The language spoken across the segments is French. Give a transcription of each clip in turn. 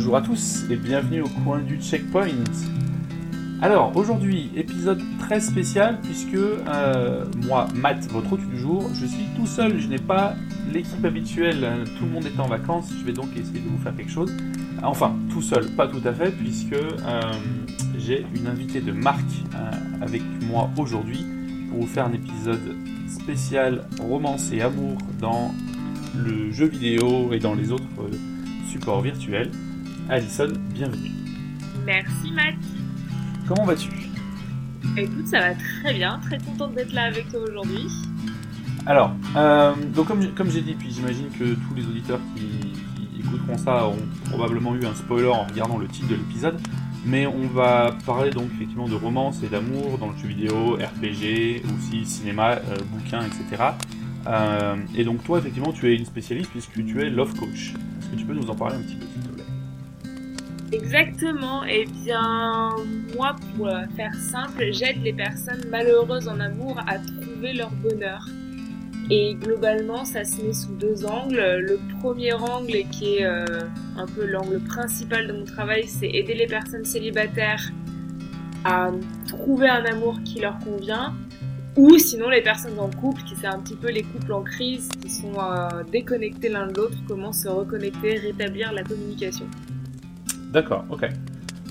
Bonjour à tous et bienvenue au coin du checkpoint. Alors aujourd'hui, épisode très spécial puisque euh, moi, Matt, votre hôte du jour, je suis tout seul, je n'ai pas l'équipe habituelle, tout le monde est en vacances, je vais donc essayer de vous faire quelque chose. Enfin, tout seul, pas tout à fait, puisque euh, j'ai une invitée de marque euh, avec moi aujourd'hui pour vous faire un épisode spécial romance et amour dans le jeu vidéo et dans les autres supports virtuels. Alison, bienvenue. Merci Matt. Comment vas-tu? Écoute, ça va très bien, très contente d'être là avec toi aujourd'hui. Alors, euh, donc comme, comme j'ai dit, puis j'imagine que tous les auditeurs qui, qui, écouteront ça auront probablement eu un spoiler en regardant le titre de l'épisode, mais on va parler donc effectivement de romance et d'amour dans le jeu vidéo, RPG, aussi cinéma, euh, bouquins, etc. Euh, et donc toi, effectivement, tu es une spécialiste puisque tu es love coach. Est-ce que tu peux nous en parler un petit peu, Exactement. Eh bien, moi, pour faire simple, j'aide les personnes malheureuses en amour à trouver leur bonheur. Et globalement, ça se met sous deux angles. Le premier angle, qui est euh, un peu l'angle principal de mon travail, c'est aider les personnes célibataires à trouver un amour qui leur convient. Ou sinon les personnes en couple, qui c'est un petit peu les couples en crise, qui sont euh, déconnectés l'un de l'autre, comment se reconnecter, rétablir la communication. D'accord, ok.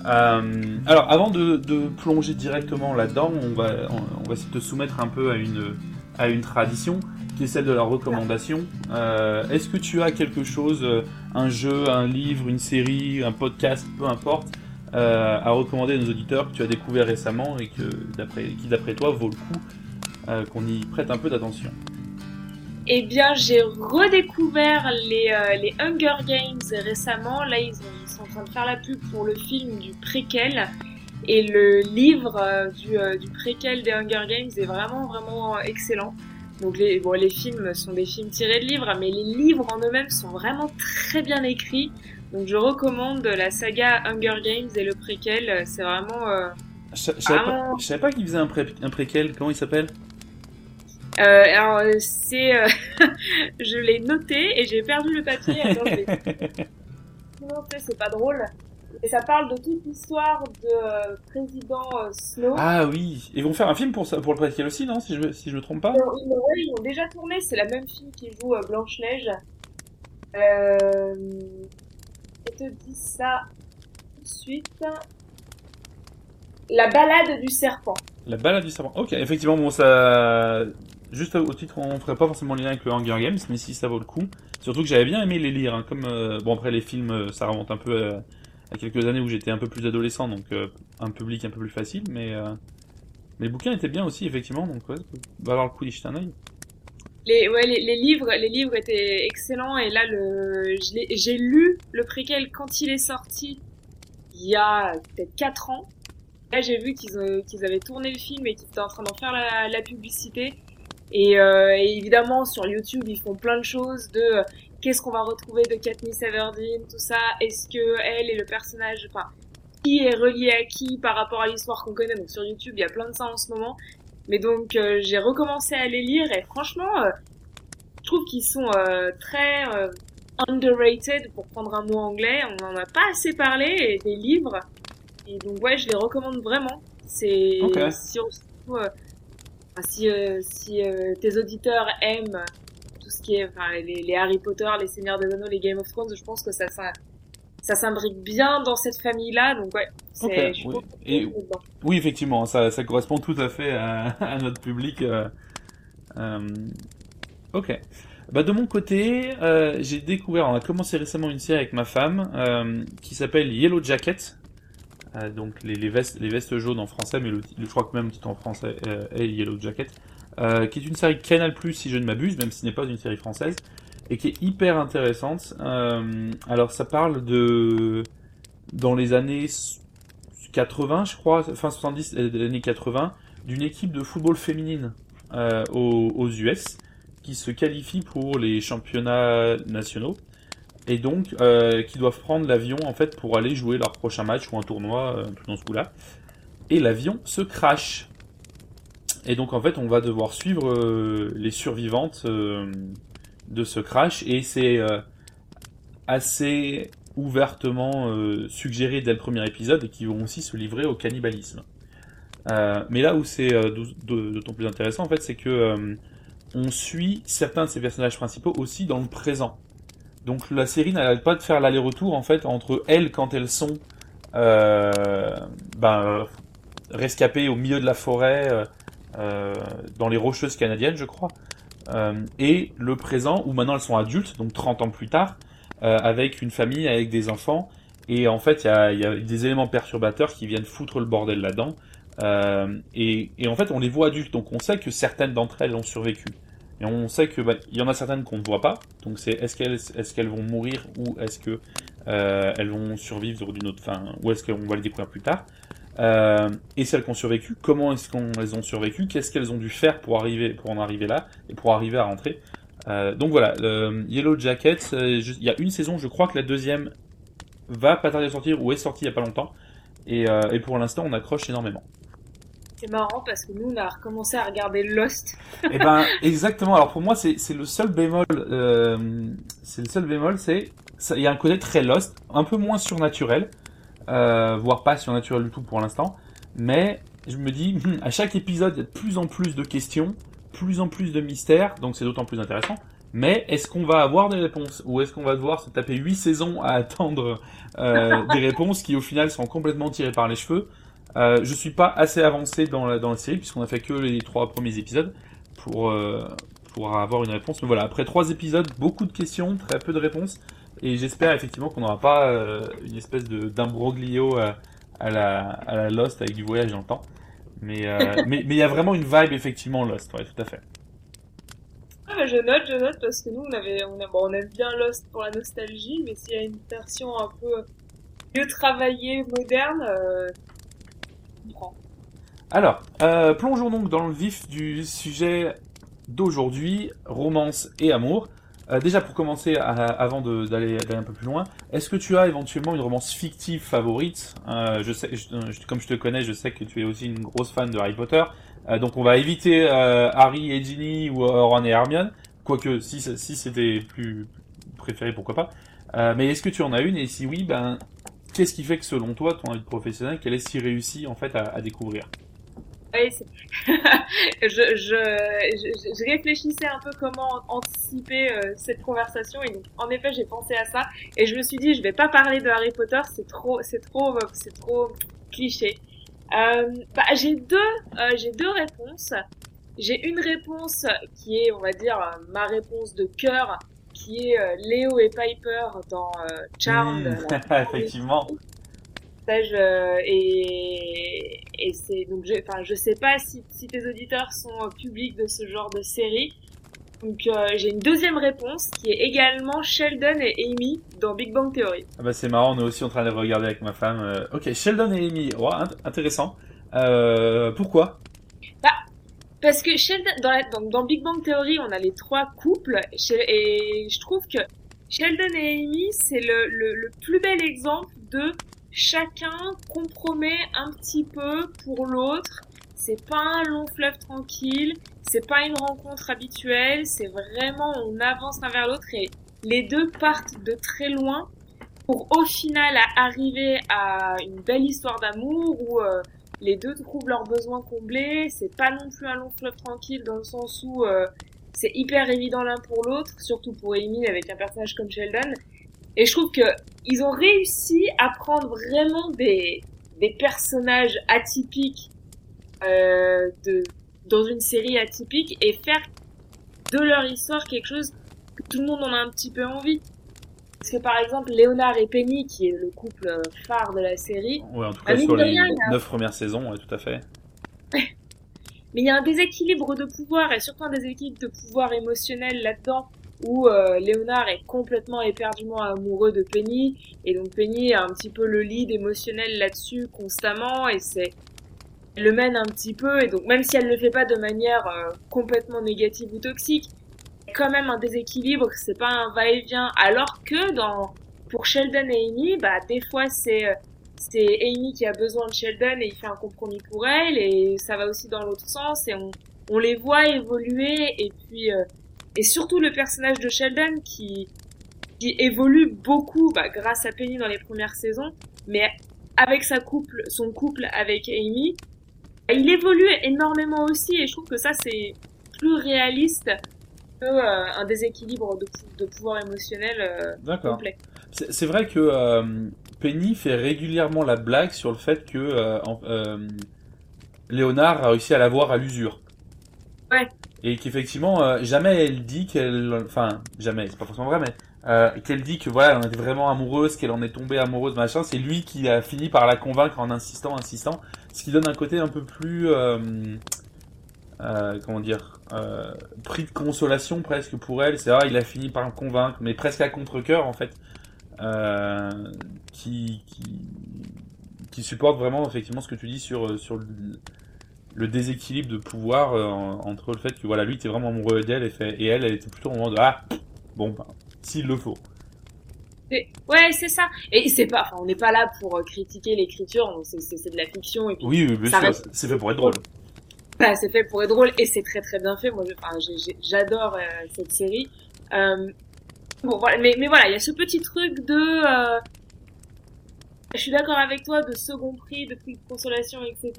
Euh, alors, avant de, plonger directement là-dedans, on va, on, va essayer de te soumettre un peu à une, à une tradition qui est celle de la recommandation. Euh, Est-ce que tu as quelque chose, euh, un jeu, un livre, une série, un podcast, peu importe, à recommander à nos auditeurs que tu as découvert récemment et que, qui, d'après toi, vaut le coup qu'on y prête un peu d'attention? Eh bien, j'ai redécouvert les, euh, les, Hunger Games récemment. Là, ils, sont en train de faire la pub pour le film du préquel. Et le livre euh, du, euh, du, préquel des Hunger Games est vraiment, vraiment excellent. Donc, les, bon, les films sont des films tirés de livres, mais les livres en eux-mêmes sont vraiment très bien écrits. Donc, je recommande la saga Hunger Games et le préquel. C'est vraiment... je, savais pas, savais pas qu'il faisait un, pré, un préquel. Comment il s'appelle? Euh, alors c'est, euh, je l'ai noté et j'ai perdu le papier. Attendez. non, c'est pas drôle. Et ça parle de toute l'histoire de euh, président euh, Snow. Ah oui, ils vont faire un film pour ça, pour le préquel aussi, non Si je me, si je me trompe pas? Non, ils, ouais, ils ont déjà tourné. C'est la même fille qui joue euh, Blanche Neige. Euh... Je te dis ça tout de suite. La balade du serpent. La balade du serpent. Ok, effectivement, bon, ça, juste au titre, on ferait pas forcément le lien avec le Hunger Games, mais si ça vaut le coup. Surtout que j'avais bien aimé les lire, hein, comme euh, bon après les films, euh, ça remonte un peu euh, à quelques années où j'étais un peu plus adolescent, donc euh, un public un peu plus facile, mais les bouquins étaient bien aussi effectivement, donc ouais, va avoir le coup d'y jeter un œil. Les, ouais, les, livres, les livres étaient excellents et là le, j'ai lu le préquel quand il est sorti il y a peut-être 4 ans. Là j'ai vu qu'ils qu'ils avaient tourné le film et qu'ils étaient en train d'en faire la publicité. Et, euh, et, évidemment, sur YouTube, ils font plein de choses de euh, qu'est-ce qu'on va retrouver de Katniss Everdeen, tout ça. Est-ce que elle est le personnage, enfin, qui est relié à qui par rapport à l'histoire qu'on connaît? Donc sur YouTube, il y a plein de ça en ce moment. Mais donc euh, j'ai recommencé à les lire et franchement, euh, je trouve qu'ils sont euh, très underrated pour prendre un mot anglais. On en a pas assez parlé et des livres. Et donc ouais, je les recommande vraiment. C'est okay. surtout si, euh, si euh, tes auditeurs aiment tout ce qui est enfin, les, les, Harry Potter, les Seigneurs des Anneaux, les Game of Thrones, je pense que ça, ça, ça s'imbrique bien dans cette famille-là. Donc ouais, okay, oui. Et, oui, effectivement, ça, ça correspond tout à fait à, à notre public. Euh, euh, ok. Bah de mon côté, euh, j'ai découvert, on a commencé récemment une série avec ma femme qui s'appelle Yellow Jacket. Euh, donc les, les, vestes, les vestes jaunes en français, mais le, je crois que même titre en français euh, est Yellow Jacket, euh, qui est une série Canal Plus si je ne m'abuse, même si ce n'est pas une série française, et qui est hyper intéressante. Euh, alors ça parle de dans les années 80, je crois, fin 70, les années 80, d'une équipe de football féminine aux, aux US qui se qualifie pour les championnats nationaux et donc euh, qui doivent prendre l'avion en fait pour aller jouer leur prochain match ou un tournoi euh, dans ce coup-là. Et l'avion se crache. Et donc en fait on va devoir suivre euh, les survivantes de ce crash et c'est assez ouvertement suggérés dès le premier épisode et qui vont aussi se livrer au cannibalisme. mais là où c'est d'autant plus intéressant, en fait, c'est que on suit certains de ces personnages principaux aussi dans le présent. Donc la série n'arrête pas de faire l'aller-retour en fait entre elles quand elles sont euh, ben, rescapées au milieu de la forêt euh, euh, dans les rocheuses canadiennes, je crois, et le présent où maintenant elles sont adultes, donc 30 ans plus tard, avec une famille, avec des enfants. Et en fait, il y a, des éléments perturbateurs qui viennent foutre le bordel là-dedans. Euh, et, et, en fait, on les voit adultes, donc on sait que certaines d'entre elles ont survécu. Et on sait que bah, il y en a certaines qu'on ne voit pas. Donc c'est est-ce qu'elles est-ce vont mourir ou est-ce que euh, vont survivre d'une autre fin ou est-ce qu'on va les découvrir plus tard? Euh, et celles qui ont survécu, comment est-ce qu'elles ont survécu Qu'est-ce qu'elles ont dû faire pour arriver pour en arriver là et pour arriver à rentrer? Euh, Donc voilà, Yellow Jacket, il y a une saison, je crois que la deuxième va pas tarder à sortir ou est sortie il y a pas longtemps. Et, et pour l'instant, on accroche énormément. C'est marrant parce que nous, on a recommencé à regarder Lost. Eh ben, exactement. Alors pour moi, c'est le seul bémol. Euh, c'est le seul bémol, c'est il y a un côté très Lost, un peu moins surnaturel, euh, voire pas surnaturel du tout pour l'instant. Mais je me dis, hmm, à chaque épisode, il y a de plus en plus de questions, plus en plus de mystères, donc c'est d'autant plus intéressant. Mais est-ce qu'on va avoir des réponses? Ou est-ce qu'on va devoir se taper 8 saisons à attendre euh, des réponses qui au final sont complètement tirées par les cheveux? Euh, je suis pas assez avancé dans la, dans la série puisqu'on a fait que les trois premiers épisodes pour euh, pour avoir une réponse. Mais voilà, après trois épisodes, beaucoup de questions, très peu de réponses, et j'espère effectivement qu'on n'aura pas euh, une espèce de d'imbroglio à, à, la à la Lost avec du voyage dans le temps. Mais euh, mais mais il y a vraiment une vibe effectivement Lost, ouais, tout à fait. Ah, je note, je note parce que nous on avait on, bon, on aime bien Lost pour la nostalgie, mais s'il y a une version un peu mieux travaillée, moderne. Euh alors, euh, plongeons donc dans le vif du sujet d'aujourd'hui, romance et amour. Euh, déjà pour commencer, avant d'aller un peu plus loin, est-ce que tu as éventuellement une romance fictive favorite? Euh, Je sais, comme je te connais, je sais que tu es aussi une grosse fan de Harry Potter. donc on va éviter Harry et Ginny ou Ron et Hermione, quoique si, si c'était plus préféré, pourquoi pas. mais est-ce que tu en as une? Et si oui, ben Qu'est-ce qui fait que selon toi, ton vie professionnelle, qu'elle est si réussie en fait à, découvrir oui, je, réfléchissais un peu comment anticiper euh, cette conversation et en effet j'ai pensé à ça et je me suis dit je vais pas parler de Harry Potter c'est trop c'est trop c'est trop cliché. Euh, bah, j'ai deux euh, j'ai deux réponses. J'ai une réponse qui est on va dire ma réponse de cœur qui est euh, Léo et Piper dans euh, Charmed. Mmh. Effectivement. Euh, et, et c'est donc je, enfin je sais pas si, si tes auditeurs sont publics de ce genre de série. Donc j'ai une deuxième réponse qui est également Sheldon et Amy dans Big Bang Theory. Ah bah c'est marrant, on est aussi en train de regarder avec ma femme. ok, Sheldon et Amy, ouais, intéressant. pourquoi? Parce que Sheldon, dans, Big Bang Theory, on a les trois couples, et je trouve que Sheldon et Amy, c'est le, plus bel exemple de chacun compromet un petit peu pour l'autre. C'est pas un long fleuve tranquille, c'est pas une rencontre habituelle, c'est vraiment on avance l'un vers l'autre et les deux partent de très loin pour au final arriver à une belle histoire d'amour où euh, les deux trouvent leurs besoins comblés. C'est pas non plus un long fleuve tranquille dans le sens où euh, c'est hyper évident l'un pour l'autre, surtout pour Amy avec un personnage comme Sheldon. Et je trouve que ils ont réussi à prendre vraiment des des personnages atypiques euh, de dans une série atypique et faire de leur histoire quelque chose que tout le monde en a un petit peu envie. Parce que par exemple, Léonard et Penny, qui est le couple euh, phare de la série. Ouais, en tout cas sur les neuf premières saisons, ouais, tout à fait. Mais il y a un déséquilibre de pouvoir, et surtout un déséquilibre de pouvoir émotionnel là-dedans, où euh, Léonard est complètement éperdument amoureux de Penny, et donc Penny a un petit peu le lead émotionnel là-dessus constamment, et c'est elle le mène un petit peu, et donc même si elle le fait pas de manière euh, complètement négative ou toxique, quand même un déséquilibre, c'est pas un va-et-vient. Alors que pour Sheldon et Amy, bah des fois c'est euh, c'est Amy qui a besoin de Sheldon et il fait un compromis pour elle et ça va aussi dans l'autre sens et on les voit évoluer et puis euh, et surtout le personnage de Sheldon qui qui évolue beaucoup bah, grâce à Penny dans les premières saisons, mais avec son couple avec Amy, bah, il évolue énormément aussi et je trouve que ça c'est plus réaliste que euh, un déséquilibre de, de pouvoir émotionnel euh, complet. C'est vrai que euh, Penny fait régulièrement la blague sur le fait que euh, Léonard a réussi à l'avoir à l'usure. Ouais. Et qu'effectivement, jamais elle dit qu'elle... Enfin, jamais, c'est pas forcément vrai, mais euh, qu'elle dit que voilà, elle en était vraiment amoureuse, qu'elle en est tombée amoureuse, machin. C'est lui qui a fini par la convaincre en insistant, insistant, ce qui donne un côté un peu plus, euh, euh, comment dire, euh, pris de consolation presque pour elle. C'est vrai, il a fini par me convaincre, mais presque à contre cœur en fait, euh, qui, qui, qui supporte vraiment effectivement ce que tu dis sur sur le, le déséquilibre de pouvoir euh, entre le fait que voilà, lui était vraiment amoureux d'elle et, fait, et elle, elle était plutôt au moment de ah bon. Bah, s'il le faut. Ouais, c'est ça. Et c'est pas, enfin, on n'est pas là pour euh, critiquer l'écriture, c'est de la fiction. Et puis oui, bien sûr, c'est fait pour être drôle. Bah, c'est fait pour être drôle et c'est très très bien fait. Moi, j'adore euh, cette série. Euh, bon, voilà, mais, mais voilà, il y a ce petit truc de. Euh, je suis d'accord avec toi, de second prix, de prix de consolation, etc.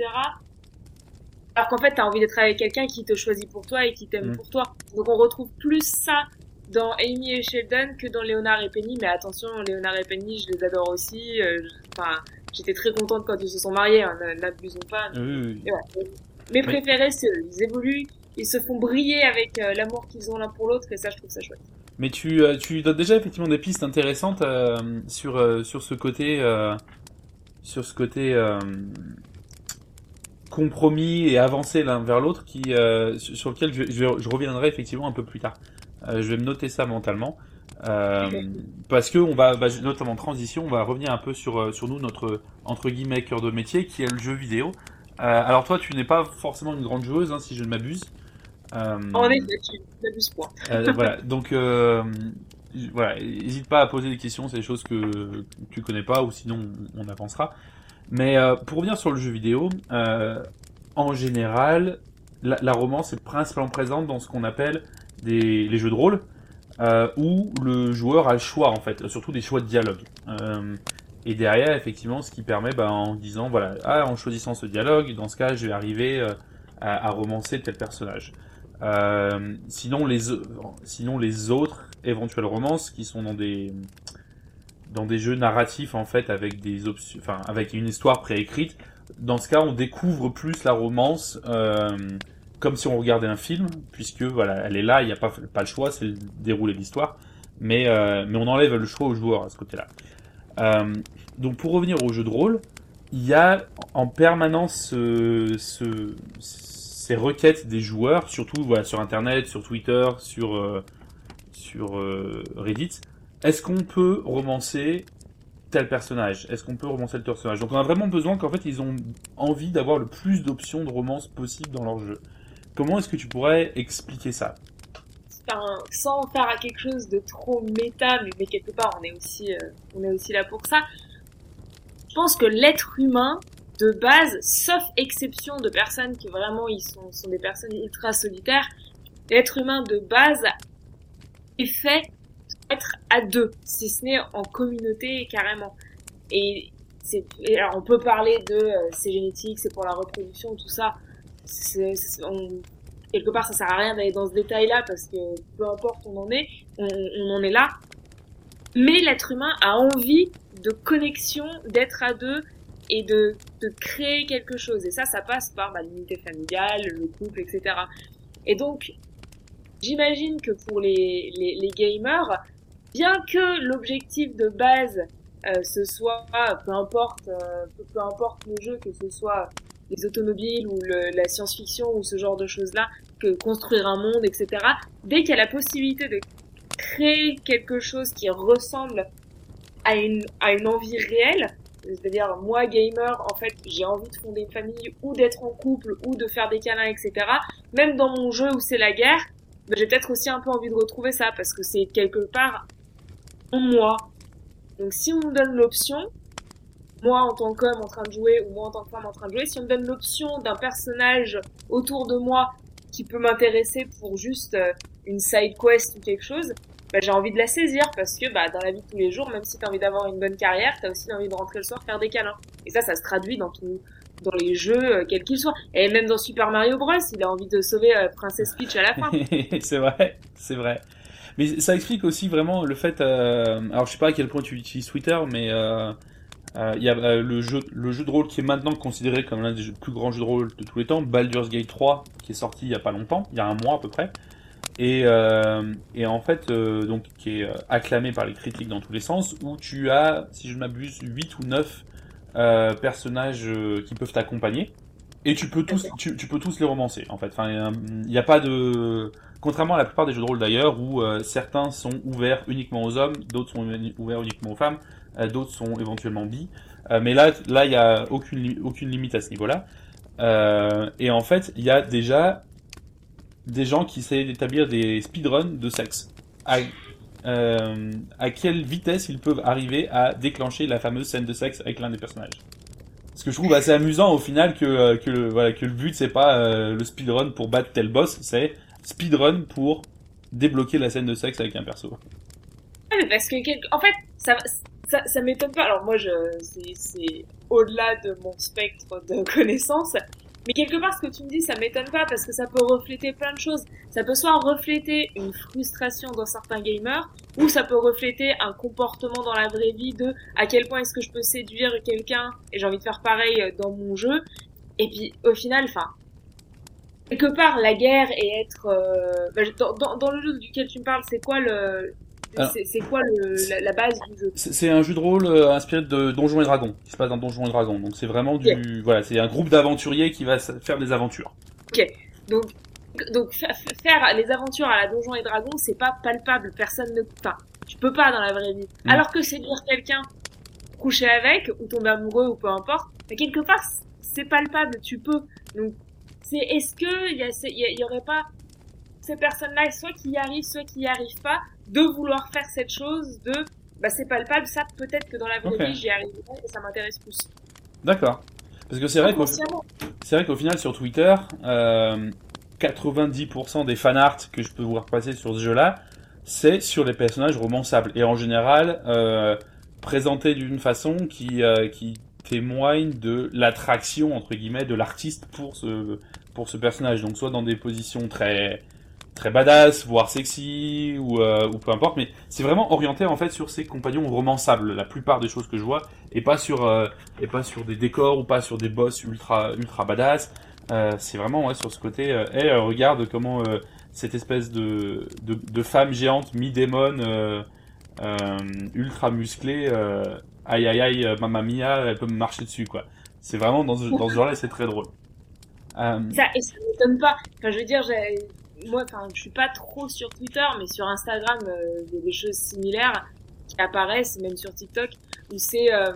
Alors qu'en fait, t'as envie d'être avec quelqu'un qui te choisit pour toi et qui t'aime mm. pour toi. Donc on retrouve plus ça dans Amy et Sheldon que dans Léonard et Penny. Mais attention, Léonard et Penny, je les adore aussi. Euh, enfin, j'étais très contente quand ils se sont mariés. Hein, N'abusons pas. Oui, Mes préférés, c'est Ils évoluent, ils se font briller avec euh, l'amour qu'ils ont l'un pour l'autre, et ça, je trouve ça chouette. Mais tu, euh, tu donnes déjà effectivement des pistes intéressantes sur sur ce côté sur ce côté compromis et avancé l'un vers l'autre qui sur lequel je, je, reviendrai effectivement un peu plus tard. Euh, je vais me noter ça mentalement. Euh, parce que on va, bah, notamment en transition, on va revenir un peu sur, euh, sur nous, notre entre guillemets cœur de métier, qui est le jeu vidéo. Alors toi, tu n'es pas forcément une grande joueuse, hein, si je ne m'abuse. en effet, tu n'abuses pas. voilà, donc voilà, n'hésite pas à poser des questions, c'est des choses que tu connais pas, ou sinon on avancera. Mais pour revenir sur le jeu vidéo, en général, la, la romance est principalement présente dans ce qu'on appelle des les jeux de rôle euh, où le joueur a le choix en fait, surtout des choix de dialogue. Et derrière, effectivement, ce qui permet, bah, en disant, voilà, ah, en choisissant ce dialogue, dans ce cas, je vais arriver euh, à, à, romancer tel personnage. Euh, sinon, les, sinon, les autres éventuelles romances qui sont dans des, dans des jeux narratifs, en fait, avec des options, enfin, avec une histoire préécrite, dans ce cas, on découvre plus la romance, euh, comme si on regardait un film, puisque voilà, elle est là, il n'y a pas, pas le choix, c'est le déroulé de l'histoire, mais, euh, mais on enlève le choix au joueur à ce côté-là. Euh, donc pour revenir au jeu de rôle, il y a en permanence ce, ce, ces requêtes des joueurs, surtout voilà, sur Internet, sur Twitter, sur, euh, sur euh, Reddit. Est-ce qu'on peut romancer tel personnage? Est-ce qu'on peut romancer tel personnage? Donc on a vraiment besoin qu'en fait ils ont envie d'avoir le plus d'options de romance possible dans leur jeu. Comment est-ce que tu pourrais expliquer ça? Sans faire à quelque chose de trop méta, mais, quelque part on est aussi, euh, on est aussi là pour ça. Je pense que l'être humain, de base, sauf exception de personnes qui vraiment ils sont, des personnes ultra solitaires, l'être humain de base est fait être à deux, si ce n'est en communauté carrément. Et alors on peut parler de euh, c'est génétique, c'est pour la reproduction, tout ça quelque part, ça sert à rien d'aller dans ce détail-là parce que peu importe où on en est, on, en est là. Mais l'être humain a envie de connexion, d'être à deux et de, de créer quelque chose. Et ça, ça passe par bah, l'unité familiale, le couple, etc. Et donc, j'imagine que pour les, les, les, gamers, bien que l'objectif de base euh, ce soit, peu importe, euh, peu, importe le jeu, que ce soit les automobiles ou le, la science-fiction ou ce genre de choses-là, que construire un monde, etc. Dès qu'il y a la possibilité de créer quelque chose qui ressemble à une, à une envie réelle, c'est-à-dire moi gamer, en fait j'ai envie de fonder une famille ou d'être en couple ou de faire des câlins, etc. Même dans mon jeu où c'est la guerre, ben, j'ai peut-être aussi un peu envie de retrouver ça parce que c'est quelque part en moi. Donc si on me donne l'option, moi en tant qu'homme en train de jouer ou moi en tant que femme en train de jouer, si on me donne l'option d'un personnage autour de moi qui peut m'intéresser pour juste euh, une side quest ou quelque chose, bah, j'ai envie de la saisir parce que bah, dans la vie de tous les jours, même si tu as envie d'avoir une bonne carrière, tu as aussi envie de rentrer le soir faire des câlins. Et ça, ça se traduit dans tout, dans les jeux, euh, quels qu'ils soient. Et même dans Super Mario Bros, il a envie de sauver euh, Princess Peach à la fin. c'est vrai, c'est vrai. Mais ça explique aussi vraiment le fait. Euh... Alors je sais pas à quel point tu utilises Twitter, mais euh, il y a euh, le jeu, le jeu de rôle qui est maintenant considéré comme l'un des plus grands jeux de rôle de tous les temps, Baldur's Gate 3, qui est sorti il y a pas longtemps, il y a un mois à peu près, et, euh, et en fait euh, donc qui est euh, acclamé par les critiques dans tous les sens, où tu as, si je ne m'abuse, 8 ou 9 euh, personnages euh, qui peuvent t'accompagner, et tu peux tous, tu, tu, peux tous les romancer en fait. Enfin, il n'y a pas de, contrairement à la plupart des jeux de rôle d'ailleurs, où euh, certains sont ouverts uniquement aux hommes, d'autres sont ouverts uniquement aux femmes euh, d'autres sont éventuellement bi. Euh, mais là, là, il y a aucune aucune limite à ce niveau-là. Euh, et en fait, il y a déjà des gens qui essaient d'établir des speedruns de sexe. À, euh, à quelle vitesse ils peuvent arriver à déclencher la fameuse scène de sexe avec l'un des personnages. Ce que je trouve assez amusant au final que, que, le, voilà, que le but c'est pas euh, le speedrun pour battre tel boss, c'est speedrun pour débloquer la scène de sexe avec un perso. Ouais, parce que, en fait, ça, ça, ça m'étonne pas. Alors moi, je, c'est, au-delà de mon spectre de connaissances. Mais quelque part, ce que tu me dis, ça m'étonne pas parce que ça peut refléter plein de choses. Ça peut soit refléter une frustration dans certains gamers, ou ça peut refléter un comportement dans la vraie vie de à quel point est-ce que je peux séduire quelqu'un et j'ai envie de faire pareil dans mon jeu. Et puis, au final, enfin, quelque part, la guerre et être euh, bah, dans, dans, le jeu duquel tu me parles, c'est quoi le c'est quoi le, la, la, base du jeu C'est un jeu de rôle euh, inspiré de Donjons et Dragons, qui se passe dans Donjons et Dragons. Donc c'est vraiment du, voilà, c'est un groupe d'aventuriers qui va faire des aventures. Ok, donc donc faire les aventures à la Donjons et Dragons, c'est pas palpable, personne ne, enfin, tu peux pas dans la vraie vie. Alors que séduire quelqu'un, coucher avec ou tomber amoureux ou peu importe, mais quelque part c'est palpable, tu peux. Donc c'est est-ce que il y, y, y aurait pas ces personnes-là, soit qui y arrivent, soit qui y arrivent pas, de vouloir faire cette chose, de bah c'est palpable, ça peut-être que dans la vraie okay. vie j'y arriverai et ça m'intéresse plus. D'accord. Parce que c'est vrai qu'au c'est vrai qu'au final sur Twitter, euh, 90% des fanarts que je peux voir passer sur ce jeu-là, c'est sur les personnages romançables et en général euh, présentés d'une façon qui euh, qui témoigne de l'attraction entre guillemets de l'artiste pour ce pour ce personnage. Donc soit dans des positions très très badass, voire sexy, ou, euh, ou peu importe, mais c'est vraiment orienté en fait sur ses compagnons romançables, la plupart des choses que je vois, et pas sur, euh, et pas sur des décors, ou pas sur des boss ultra, ultra badass. Euh, c'est vraiment ouais, sur ce côté, euh, hey, regarde comment euh, cette espèce de, de, de femme géante, mi-démon, euh, ultra musclée, aïe aïe aïe, mamma mia, elle peut me marcher dessus, quoi. C'est vraiment dans ce, dans ce genre-là, c'est très drôle. Ça, et ça m'étonne pas. Enfin, je veux dire, j'ai moi, enfin, je suis pas trop sur Twitter, mais sur Instagram, euh, il y a des choses similaires qui apparaissent, même sur TikTok, où c'est euh,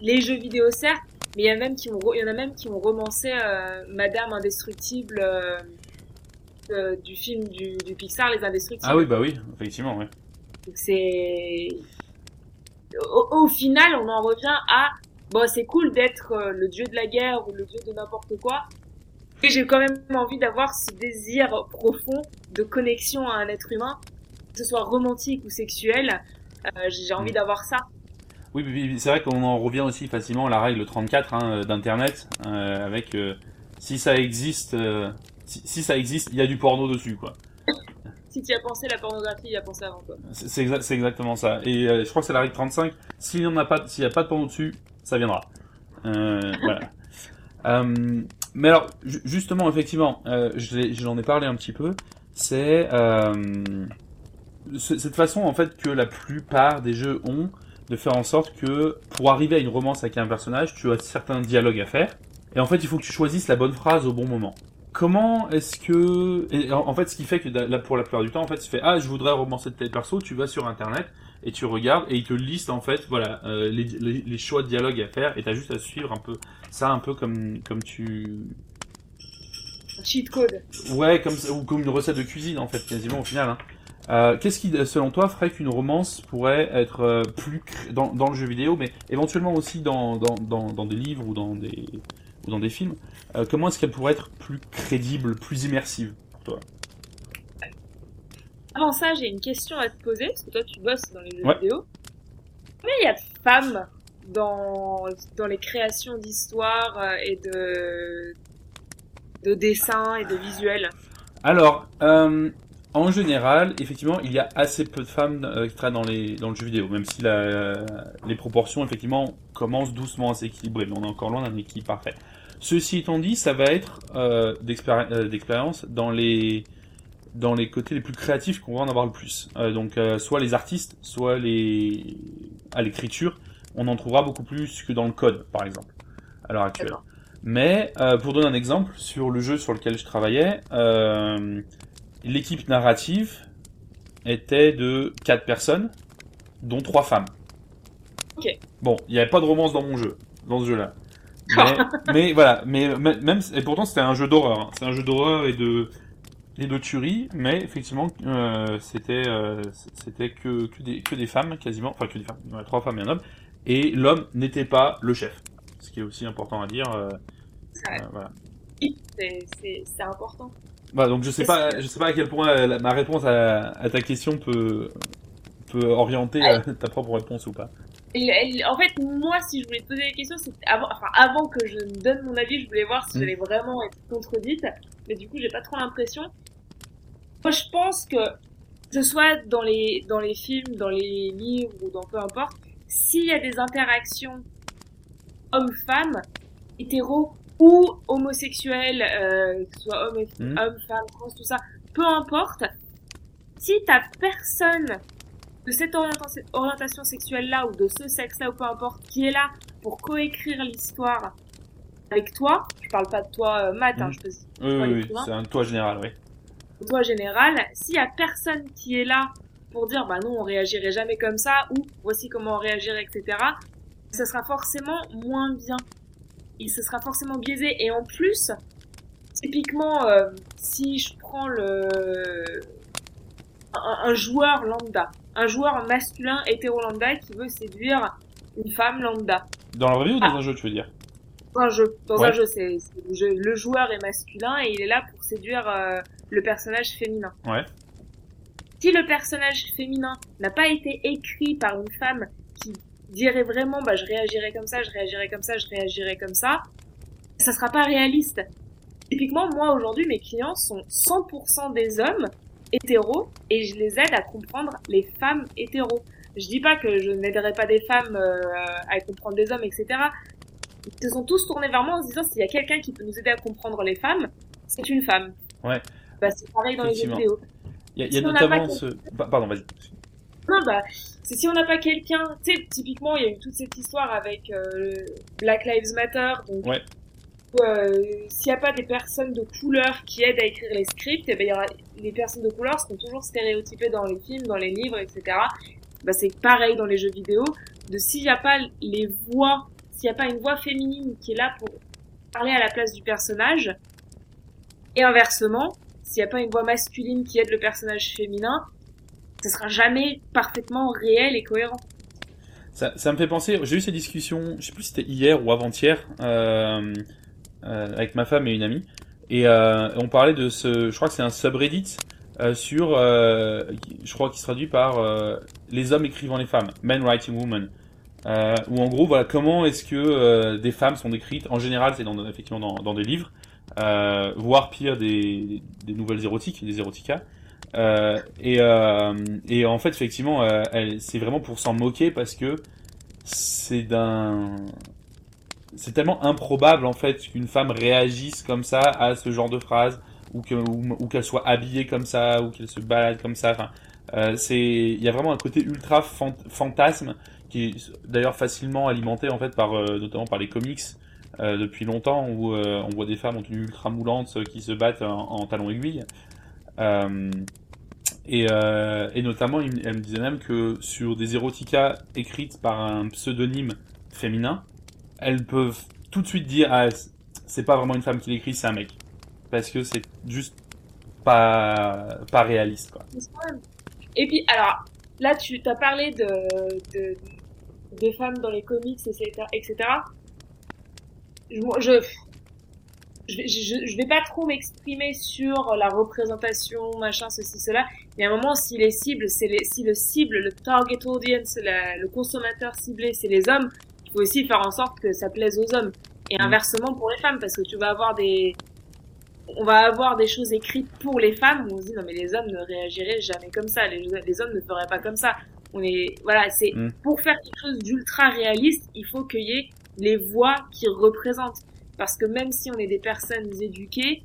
les jeux vidéo certes, mais il y a même qui ont, il y en a même qui ont romancé euh, Madame Indestructible euh, du film du, du, Pixar, Les Indestructibles. Ah oui, bah oui, effectivement, ouais. Donc c'est au, au, final, on en revient à bon, c'est cool d'être le dieu de la guerre ou le dieu de n'importe quoi, j'ai quand même envie d'avoir ce désir profond de connexion à un être humain, que ce soit romantique ou sexuel. Euh, j'ai envie mmh. d'avoir ça. Oui, c'est vrai qu'on en revient aussi facilement à la règle 34 hein, d'Internet, euh, avec euh, si ça existe, euh, si, si, ça existe, il y a du porno dessus, quoi. si tu as pensé la pornographie, il y a pensé avant toi. C'est exa exactement ça. Et euh, je crois que c'est la règle 35. S'il n'y en a pas, s'il n'y a pas de porno dessus, ça viendra. voilà. Mais alors, justement, effectivement, euh, j'en ai, parlé un petit peu. C'est euh, cette façon, en fait, que la plupart des jeux ont de faire en sorte que pour arriver à une romance avec un personnage, tu as certains dialogues à faire. Et en fait, il faut que tu choisisses la bonne phrase au bon moment. Comment est-ce que... En fait, ce qui fait que là, pour la plupart du temps, en fait, tu fais « Ah, je voudrais romancer tel perso », tu vas sur Internet et tu regardes et il te liste, en fait, voilà, euh, les, les, les, choix de dialogue à faire et tu as juste à suivre un peu ça, un peu comme, comme tu... Cheat code. Ouais, comme, ou comme une recette de cuisine, en fait, quasiment, au final. Hein. Euh, Qu'est-ce qui, selon toi, ferait qu'une romance pourrait être euh, plus dans, dans, le jeu vidéo, mais éventuellement aussi dans, dans, dans, dans des livres ou dans des, ou dans des films euh, Comment est-ce qu'elle pourrait être plus crédible, plus immersive pour toi? Avant ça, j'ai une question à te poser, parce que toi, tu bosses dans les jeux vidéo. Combien il y a de femmes dans, dans les créations d'histoires euh, et de, de dessins et de visuels? Alors, euh, en général, effectivement, il y a assez peu de femmes euh, qui travaillent dans, les, dans le jeu vidéo, même si la, les proportions, effectivement, commencent doucement à s'équilibrer, mais on est encore loin d'un équilibre parfait. Ceci étant dit, ça va être euh, d'expérience dans les dans les côtés les plus créatifs qu'on va en avoir le plus. Euh, donc euh, soit les artistes, soit les à l'écriture, on en trouvera beaucoup plus que dans le code, par exemple, à l'heure actuelle. Mais euh, pour donner un exemple, sur le jeu sur lequel je travaillais, euh, l'équipe narrative était de 4 personnes, dont 3 femmes. Ok. Bon, il n'y avait pas de romance dans mon jeu, dans ce jeu-là. Mais, mais voilà, mais même et pourtant c'était un jeu d'horreur. Hein. C'est un jeu d'horreur et de et de tuerie, mais effectivement euh, c'était euh, c'était que que des que des femmes quasiment, enfin que des femmes, ouais, trois femmes et un homme, et l'homme n'était pas le chef, ce qui est aussi important à dire. Euh, ouais. voilà. C'est important. Bah donc je sais pas je sais pas à quel point la, ma réponse à, à, ta question peut peut orienter ouais. ta propre réponse ou pas. En fait, moi, si je voulais te poser des questions, c'est avant, enfin, avant que je ne donne mon avis, je voulais voir si mmh. j'allais vraiment être contredite. Mais du coup, j'ai pas trop l'impression. Moi, je pense que, que ce soit dans les, dans les films, dans les livres ou dans peu importe, s'il y a des interactions hommes-femmes, hétéros ou homosexuels, euh, que ce soit hommes, mmh. hommes, femmes, trans, tout ça, peu importe, si t'as personne de cette orientation sexuelle-là ou de ce sexe-là ou peu importe qui est là pour coécrire l'histoire avec toi, je parle pas de toi, euh, Matt, hein, mmh. je te dis. Oui, oui, oui. c'est un toi général, oui toi général, s'il y a personne qui est là pour dire bah non on réagirait jamais comme ça ou voici comment on réagirait etc. Ce sera forcément moins bien et ce sera forcément biaisé et en plus typiquement euh, si je prends le un, un, joueur lambda, un joueur masculin hétéro lambda qui veut séduire une femme lambda. Dans la vraie vie ou dans ah. un jeu tu veux dire? Dans un jeu, dans ouais. un jeu c'est le joueur est masculin et il est là pour séduire euh, le personnage féminin. Ouais. Si le personnage féminin n'a pas été écrit par une femme qui dirait vraiment bah je réagirais comme ça, je réagirais comme ça, je réagirais comme ça, ça sera pas réaliste. Typiquement moi aujourd'hui mes clients sont 100% des hommes hétéros et je les aide à comprendre les femmes hétéros. Je dis pas que je n'aiderai pas des femmes euh, à comprendre des hommes, etc. Ils se sont tous tournés vers moi en se disant s'il y a quelqu'un qui peut nous aider à comprendre les femmes, c'est une femme. Ouais. Bah, c'est pareil dans les jeux vidéo. Il y a, y a si notamment ce... Pardon, vas-y. Non, bah, c'est si on n'a pas quelqu'un, tu sais, typiquement, il y a eu toute cette histoire avec euh, Black Lives Matter, donc, ouais. euh, s'il n'y a pas des personnes de couleur qui aident à écrire les scripts, eh ben, y aura, les personnes de couleur seront toujours stéréotypées dans les films, dans les livres, etc. Bah, c'est pareil dans les jeux vidéo, de s'il n'y a pas les voix, s'il n'y a pas une voix féminine qui est là pour parler à la place du personnage, et inversement, s'il n'y a pas une voix masculine qui aide le personnage féminin, ce sera jamais parfaitement réel et cohérent. Ça, me fait penser, j'ai eu ces discussions, je sais plus si c'était hier ou avant-hier, euh, euh, avec ma femme et une amie, et euh, on parlait de ce, je crois que c'est un subreddit sur, je crois qu'il se traduit par les hommes écrivant les femmes, men writing women. Euh, où en gros, voilà, comment est-ce que euh, des femmes sont décrites? En général, c'est dans, effectivement dans, dans des livres, euh, voire pire des, des nouvelles érotiques, des éroticas. Euh, et, euh, et en fait, effectivement, euh, c'est vraiment pour s'en moquer parce que c'est d'un, c'est tellement improbable en fait qu'une femme réagisse comme ça à ce genre de phrase ou que ou, ou qu'elle soit habillée comme ça ou qu'elle se balade comme ça. Enfin, c'est, il y a vraiment un côté ultra fant fantasme qui est d'ailleurs facilement alimenté en fait par euh, notamment par les comics euh, depuis longtemps où euh, on voit des femmes en tenue ultra moulante euh, qui se battent en, talons aiguilles. Euh, et, et, notamment, elle me disait même que sur des éroticas écrites par un pseudonyme féminin, elles peuvent tout de suite dire ah, c'est pas vraiment une femme qui l'écrit, c'est un mec. Parce que c'est juste pas, pas réaliste. Quoi. Et puis, alors, là, tu as parlé de, de, des femmes dans les comics, etc. etc je, je je, je, je vais pas trop m'exprimer sur la représentation, machin, ceci, cela. Mais à un moment, si les cibles, c'est les, si le cible, le target audience, le consommateur ciblé, c'est les hommes, il faut aussi faire en sorte que ça plaise aux hommes. Et mm. inversement pour les femmes, parce que tu vas avoir des, on va avoir des choses écrites pour les femmes où on se dit non mais les hommes ne réagiraient jamais comme ça, les, les hommes ne feraient pas comme ça. On est, voilà, c'est, mm. pour faire quelque chose d'ultra réaliste, il faut qu'il y ait les voix qui représentent. Parce que même si on est des personnes éduquées,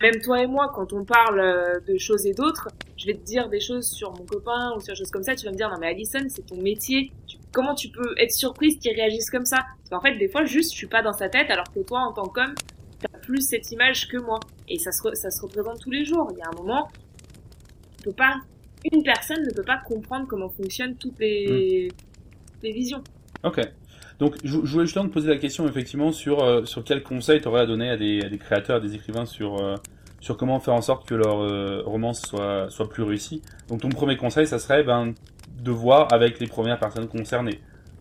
même toi et moi, quand on parle euh, de choses et d'autres, je vais te dire des choses sur mon copain ou sur des choses comme ça, tu vas me dire, non mais Alison, c'est ton métier, comment tu peux être surprise qu'ils réagissent comme ça? Parce qu'en fait, des fois, juste, je suis pas dans sa tête, alors que toi, en tant qu'homme, t'as plus cette image que moi. Et ça se, ça se représente tous les jours. Il y a un moment, on peut pas, une personne ne peut pas comprendre comment fonctionnent toutes les, hmm. les visions. Ok. Donc, je, voulais justement te poser la question effectivement sur euh, sur quel conseil t'aurais à donner à des, à des créateurs, à des écrivains sur euh, sur comment faire en sorte que leur euh, romance soit soit plus réussie. Donc, ton premier conseil, ça serait ben de voir avec les premières personnes concernées.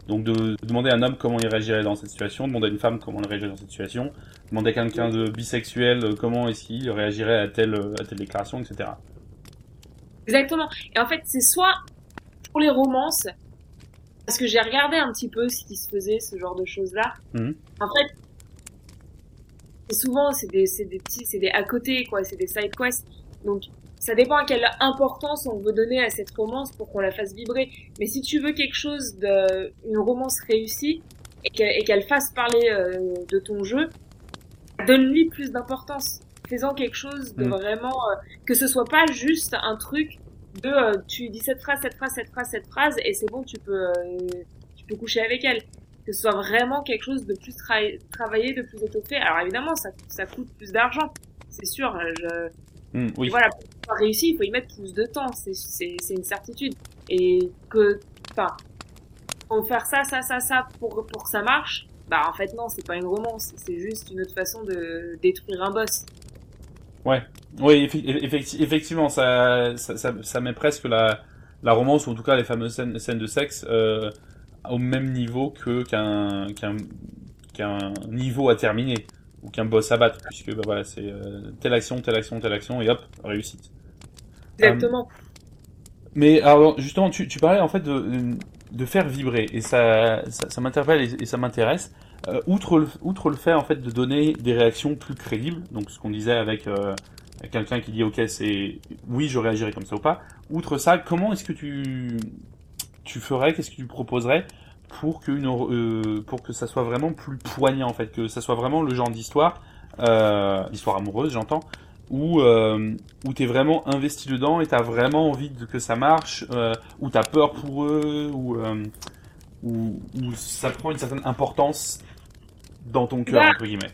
Donc, de, demander à un homme comment il réagirait dans cette situation, demander à une femme comment elle réagirait dans cette situation, demander à quelqu'un de bisexuel comment est-ce qu'il réagirait à telle à telle déclaration, etc. Exactement. Et en fait, c'est soit pour les romances, parce que j'ai regardé un petit peu ce qui se faisait, ce genre de choses-là. Mhm. En fait, souvent, c'est des, c'est des petits, c'est des à côté, quoi, c'est des side quests. Donc, ça dépend à quelle importance on veut donner à cette romance pour qu'on la fasse vibrer. Mais si tu veux quelque chose de, une romance réussie, et qu'elle fasse parler euh, de ton jeu, donne-lui plus d'importance. Faisant quelque chose de mhm. vraiment, euh, que ce soit pas juste un truc de euh, tu dis cette phrase, cette phrase, cette phrase, cette phrase, et c'est bon, tu peux, euh, tu peux coucher avec elle. Que ce soit vraiment quelque chose de plus travaillé, de plus étoffé. Alors évidemment, ça, ça coûte plus d'argent, c'est sûr. Je... Mmh, oui. Voilà, pour réussir, il faut y mettre plus de temps, c'est une certitude. Et que, enfin, faut faire ça, ça, ça, ça pour, pour que ça marche, bah en fait non, c'est pas une romance, c'est juste une autre façon de détruire un boss. Ouais, oui, effectivement, ça, ça, ça, met presque la, la romance, ou en tout cas les fameuses scènes, scènes de sexe, euh, au même niveau que qu'un qu'un qu'un niveau à terminer, ou qu'un boss à battre, puisque bah, voilà, c'est euh, telle action, telle action, telle action, et hop, réussite. Exactement. Euh, mais alors, justement, tu, tu parlais en fait de, de faire vibrer, et ça, ça, ça m'interpelle et, ça m'intéresse. Euh, outre, le, outre fait en fait de donner des réactions plus crédibles, donc ce qu'on disait avec euh, quelqu'un qui dit ok c'est oui je réagirais comme ça ou pas. Outre ça, comment est-ce que tu tu ferais, qu'est-ce que tu proposerais pour que une, euh, pour que ça soit vraiment plus poignant en fait, que ça soit vraiment le genre d'histoire, d'histoire amoureuse j'entends, où où t'es vraiment investi dedans et t'as vraiment envie de, que ça marche, euh, où t'as peur pour eux, ou où, où, ça prend une certaine importance dans ton cœur, entre guillemets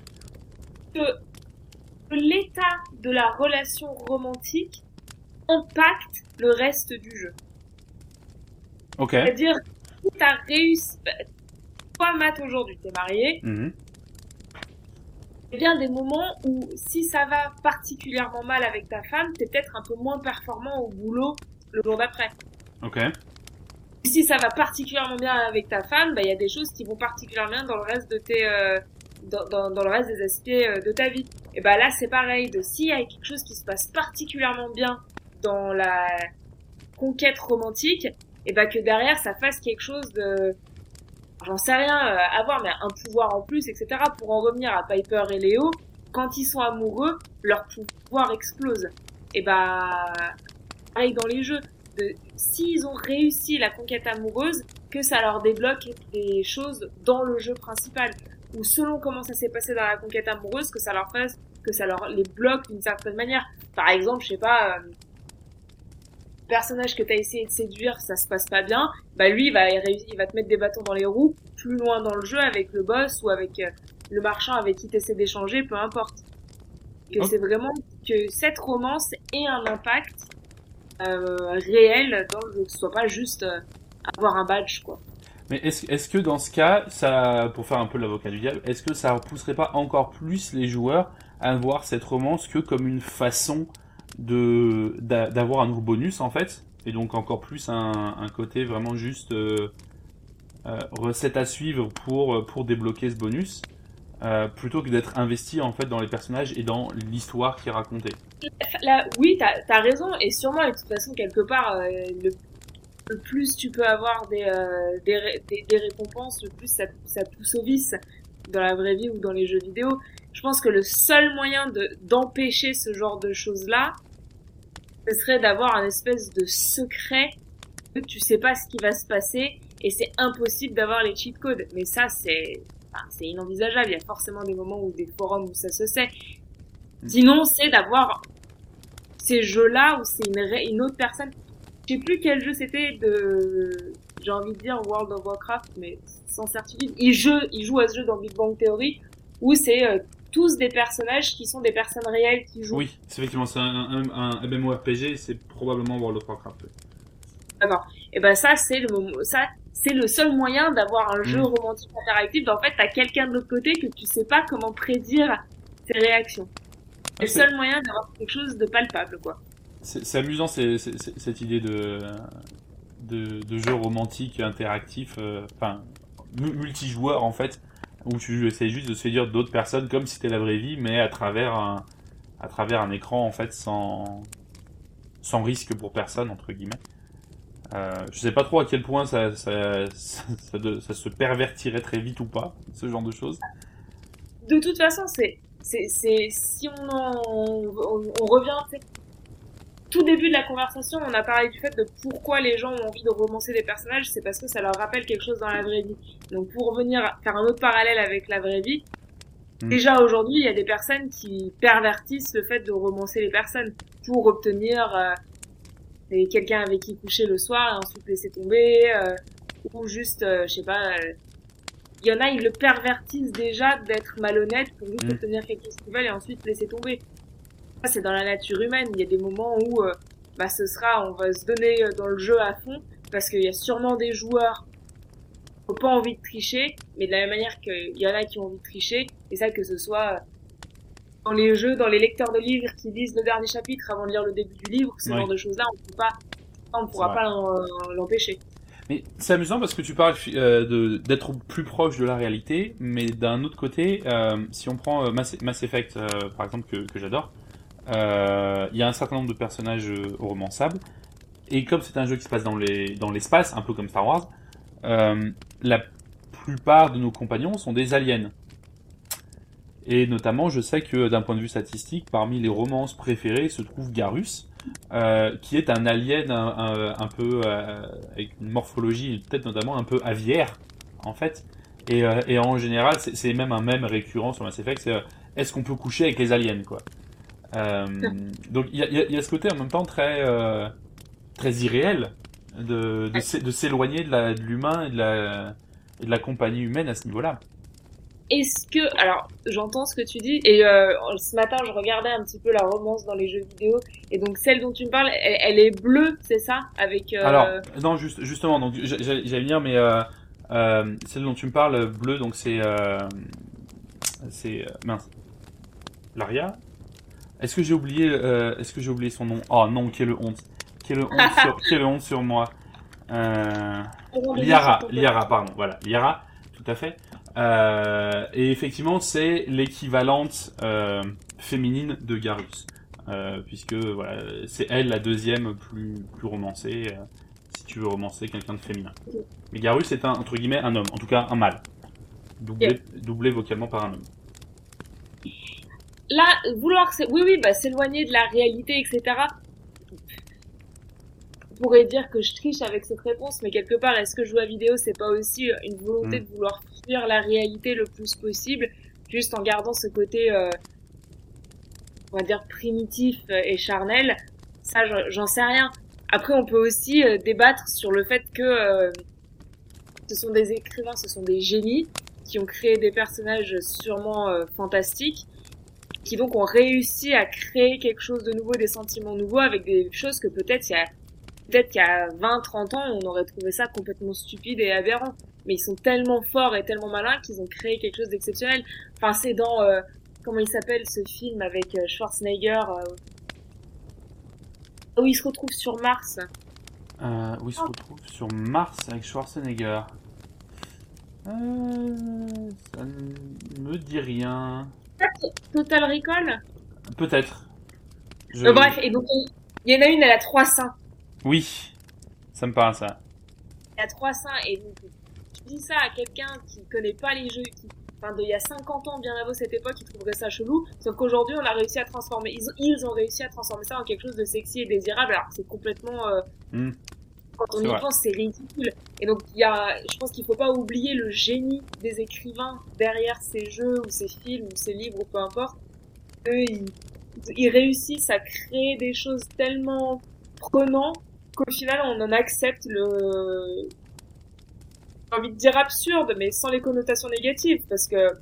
l'état de la relation romantique impacte le reste du jeu. Ok. C'est-à-dire, si t'as réussi, bah, toi Matt aujourd'hui, t'es marié, mm il y a des moments où si ça va particulièrement mal avec ta femme, t'es peut-être un peu moins performant au boulot le jour d'après. Ok si ça va particulièrement bien avec ta femme, bah, il y a des choses qui vont particulièrement bien dans le reste de tes, euh, dans, dans, dans, le reste des aspects euh, de ta vie. Et bah là, c'est pareil. De s'il y a quelque chose qui se passe particulièrement bien dans la conquête romantique, et bah que derrière ça fasse quelque chose de, j'en sais rien, euh, à voir, mais un pouvoir en plus, etc. Pour en revenir à Piper et Léo, quand ils sont amoureux, leur pouvoir explose. Et bah, pareil dans les jeux s'ils ont réussi la conquête amoureuse, que ça leur débloque des choses dans le jeu principal. Ou selon comment ça s'est passé dans la conquête amoureuse, que ça leur fasse, que ça leur les bloque d'une certaine manière. Par exemple, je sais pas, euh, personnage que t'as essayé de séduire, ça se passe pas bien, bah lui, il va, il va te mettre des bâtons dans les roues plus loin dans le jeu avec le boss ou avec euh, le marchand avec qui t'essaies d'échanger, peu importe. Que c'est vraiment que cette romance ait un impact réel dans que ce soit pas juste euh, avoir un badge quoi. Mais est-ce est que dans ce cas, ça, pour faire un peu l'avocat du diable, est-ce que ça repousserait pas encore plus les joueurs à voir cette romance que comme une façon de d'avoir un nouveau bonus en fait, et donc encore plus un, un côté vraiment juste euh, euh recette à suivre pour pour débloquer ce bonus. euh, plutôt que d'être investi en fait dans les personnages et dans l'histoire qui est racontée. Là, oui, t'as as raison, et sûrement, et de toute façon, quelque part, euh, le, le, plus tu peux avoir des, euh, des, des, des, récompenses, le plus ça, ça pousse au vice dans la vraie vie ou dans les jeux vidéo. Je pense que le seul moyen de d'empêcher ce genre de choses-là, ce serait d'avoir un espèce de secret que tu sais pas ce qui va se passer et c'est impossible d'avoir les cheat codes. Mais ça, c'est enfin, c'est inenvisageable. Il y a forcément des moments où des forums où ça se sait. Sinon, c'est d'avoir ces jeux-là où c'est une, une autre personne. Je sais plus quel jeu c'était de, j'ai envie de dire World of Warcraft, mais sans certitude. Il joue, il joue à ce jeu dans Big Bang Theory où c'est euh, tous des personnages qui sont des personnes réelles qui jouent. Oui, c'est effectivement c'est un, un, un, MMORPG, c'est probablement World of Warcraft. D'accord. Et ben ça c'est le ça c'est le seul moyen d'avoir un jeu mmh. romantique interactif. En fait, t'as quelqu'un de l'autre côté que tu sais pas comment prédire ses réactions. C'est le seul moyen d'avoir quelque chose de palpable, quoi. C'est amusant cette idée de, de, de jeu romantique interactif, euh, enfin multijoueur en fait, où tu essaies juste de séduire d'autres personnes comme si c'était la vraie vie, mais à travers un, à travers un écran en fait sans, sans risque pour personne entre guillemets. Euh, je sais pas trop à quel point ça, ça, ça, ça, se pervertirait très vite ou pas, ce genre de choses. De toute façon, c'est, c'est si on, en, on, on revient, tout début de la conversation, on a parlé du fait de pourquoi les gens ont envie de romancer des personnages, c'est parce que ça leur rappelle quelque chose dans la vraie vie. Donc pour revenir faire un autre parallèle avec la vraie vie, mm. déjà aujourd'hui, il y a des personnes qui pervertissent le fait de romancer les personnes pour obtenir euh, quelqu'un avec qui coucher le soir et ensuite laisser tomber, euh, ou juste, euh, je sais pas, il euh, y en a, ils le pervertissent déjà d'être malhonnête pour juste mm. obtenir quelque chose qu'ils veulent et ensuite laisser tomber. Ça, c'est dans la nature humaine. Il y a des moments où, euh, bah, ce sera, on va se donner dans le jeu à fond, parce qu'il y a sûrement des joueurs qui n'ont pas envie de tricher, mais de la même manière qu'il y en a qui ont envie de tricher, et ça, que ce soit dans les jeux, dans les lecteurs de livres qui lisent le dernier chapitre avant de lire le début du livre, ce genre de choses-là, on peut pas, on pourra pas l'empêcher. Mais c'est amusant parce que tu parles euh, d'être plus proche de la réalité, mais d'un autre côté, euh, si on prend euh, Mass, Effect euh, par exemple que, j'adore, euh, il y a un certain nombre de personnages romançables, et comme c'est un jeu qui se passe dans les dans l'espace, un peu comme Star Wars, la plupart de nos compagnons sont des aliens. Et notamment, je sais que d'un point de vue statistique, parmi les romances préférées se trouve Garus, euh, qui est un alien un, un, peu euh, avec une morphologie peut-être notamment un peu aviaire en fait. Et, euh, et en général, c'est même un même récurrent sur Mass Effect, c'est euh, est-ce qu'on peut coucher avec les aliens quoi. Euh, donc il y a, y a, ce côté en même temps très très irréel de, de, de s'éloigner de l'humain et de la, et de la compagnie humaine à ce niveau-là est-ce que alors j'entends ce que tu dis et euh, ce matin je regardais un petit peu la romance dans les jeux vidéo et donc celle dont tu me parles elle, elle est bleue c'est ça avec euh... alors non juste justement donc j'allais venir mais euh, euh, celle dont tu me parles bleue donc c'est euh, c'est euh, mince. Laria? Est-ce que j'ai oublié euh, est-ce que j'ai oublié son nom? Oh non quelle honte. Quelle honte sur quelle honte sur moi? Euh, Liara Liara pardon voilà Liara tout à fait euh, et effectivement, c'est l'équivalente euh, féminine de Garus, euh, puisque voilà, c'est elle la deuxième plus plus romancée, euh, si tu veux romancer quelqu'un de féminin. Mais Garus est un entre guillemets un homme, en tout cas un mâle, doublé, yeah. doublé vocalement par un homme. Là, vouloir, oui, oui, bah, s'éloigner de la réalité, etc pourrais dire que je triche avec cette réponse, mais quelque part, est-ce que jouer à vidéo, c'est pas aussi une volonté mm. de vouloir la réalité le plus possible, juste en gardant ce côté, euh, on va dire, primitif et charnel Ça, j'en sais rien. Après, on peut aussi euh, débattre sur le fait que euh, ce sont des écrivains, ce sont des génies qui ont créé des personnages sûrement euh, fantastiques, qui donc ont réussi à créer quelque chose de nouveau, des sentiments nouveaux avec des choses que peut-être il y a peut-être qu'il y a 20, 30 ans, on aurait trouvé ça complètement stupide et aberrant. Mais ils sont tellement forts et tellement malins qu'ils ont créé quelque chose d'exceptionnel. Enfin, c'est dans, euh, comment il s'appelle ce film avec euh, Schwarzenegger, euh, où il se retrouve sur Mars. Euh, où il se oh. retrouve sur Mars avec Schwarzenegger. Ça ne me dit rien. Total Recall? Peut-être. Je... Bref, et donc il y en a une, elle a trois seins. Oui, ça me parle ça. Elle a trois seins, et donc dis ça à quelqu'un qui ne connaît pas les jeux, qui, enfin, d'il y a 50 ans, bien avant cette époque, il trouverait ça chelou. Sauf qu'aujourd'hui, on a réussi à transformer, ils, ils, ont réussi à transformer ça en quelque chose de sexy et désirable. Alors c'est complètement, euh, hmm. quand on y pense, c'est ridicule. Et donc il y a, je pense qu'il faut pas oublier le génie des écrivains derrière ces jeux ou ces films ou ces livres ou peu importe. Eux, ils, ils réussissent à créer des choses tellement prenantes qu'au final on en accepte le j'ai envie de dire absurde mais sans les connotations négatives parce que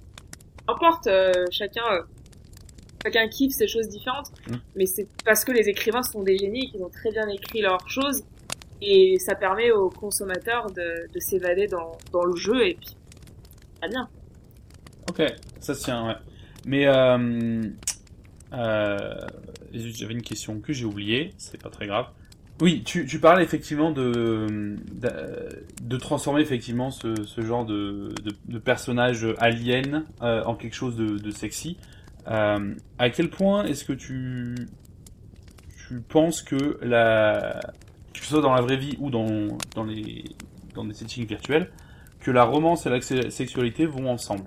importe euh, chacun euh, chacun kiffe ces choses différentes mm. mais c'est parce que les écrivains sont des génies qu'ils ont très bien écrit leurs choses et ça permet aux consommateurs de, de s'évader dans, dans le jeu et puis très bien ok ça tient ouais mais euh, J'avais une question que j'ai oubliée, c'est pas très grave. Oui, tu, tu parles effectivement de, de, transformer effectivement ce, ce genre de, de, personnage alien euh, en quelque chose de, de sexy. Euh, à quel point est-ce que tu, tu penses que la, que ce soit dans la vraie vie ou dans, dans, les, dans des settings virtuels, que la romance et la sexualité vont ensemble?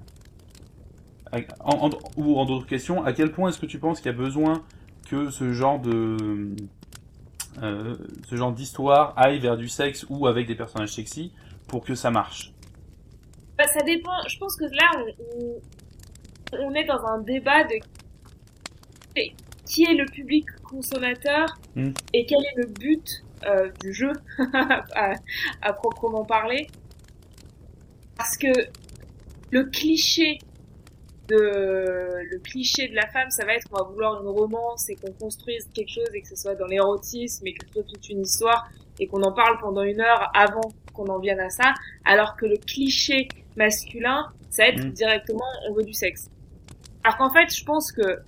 Ou en d'autres questions, à quel point est-ce que tu penses qu'il y a besoin que ce genre de euh, ce genre d'histoire aille vers du sexe ou avec des personnages sexy pour que ça marche bah, Ça dépend. Je pense que là, on, on, est dans un débat de qui est le public consommateur hmm. et quel est le but euh, du jeu à, à proprement parler. Parce que le cliché de le cliché de la femme, ça va être qu'on va vouloir une romance et qu'on construise quelque chose et que ce soit dans l'érotisme et que ce soit toute une histoire et qu'on en parle pendant une heure avant qu'on en vienne à ça, alors que le cliché masculin, ça va être mm. directement on veut du sexe. Alors qu'en fait, je pense que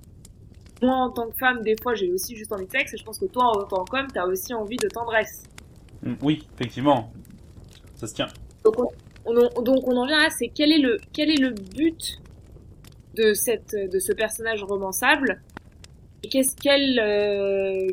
moi en tant que femme, des fois j'ai aussi juste envie de sexe et je pense que toi en tant qu'homme, t'as aussi envie de tendresse. Mm, oui, effectivement, ça se tient. Donc on, donc on en vient à c'est quel est le quel est le but de cette de ce personnage romançable et qu'est-ce qu'elle euh,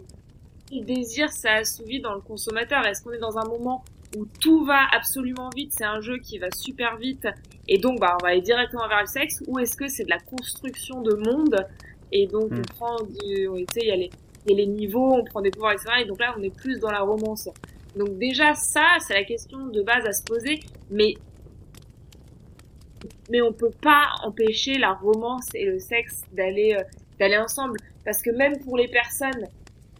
désir ça assouvit dans le consommateur Est-ce qu'on est dans un moment où tout va absolument vite, c'est un jeu qui va super vite et donc bah on va aller directement vers le sexe ou est-ce que c'est de la construction de monde et donc on hmm. prend du on il y a les il y a les niveaux, on prend des pouvoirs etc et donc là on est plus dans la romance. Donc déjà ça c'est la question de base à se poser mais mais on peut pas empêcher la romance et le sexe d'aller euh, d'aller ensemble parce que même pour les personnes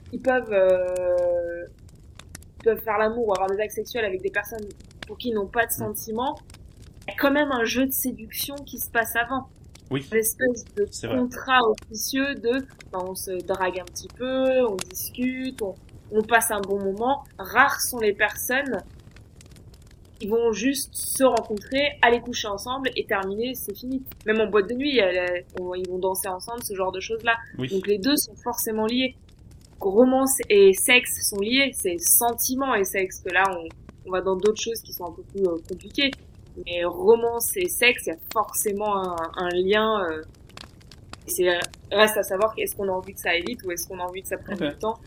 qui peuvent euh, peuvent faire l'amour ou avoir des actes sexuels avec des personnes pour qui n'ont pas de sentiments, il y a quand même un jeu de séduction qui se passe avant. Oui. Une espèce de contrat officieux de ben, on se drague un petit peu, on discute, on, on passe un bon moment. Rares sont les personnes ils vont juste se rencontrer, aller coucher ensemble et terminer, c'est fini. Même en boîte de nuit, ils vont danser ensemble, ce genre de choses-là. Donc les deux sont forcément liés. Romance et sexe sont liés, c'est sentiment et sexe que là on, on va dans d'autres choses qui sont un peu plus euh, compliquées. Mais romance et sexe, il y a forcément un, un lien. Euh, c'est reste à savoir est-ce qu'on a envie que ça aille vite ou est-ce qu'on a envie que ça prenne du temps.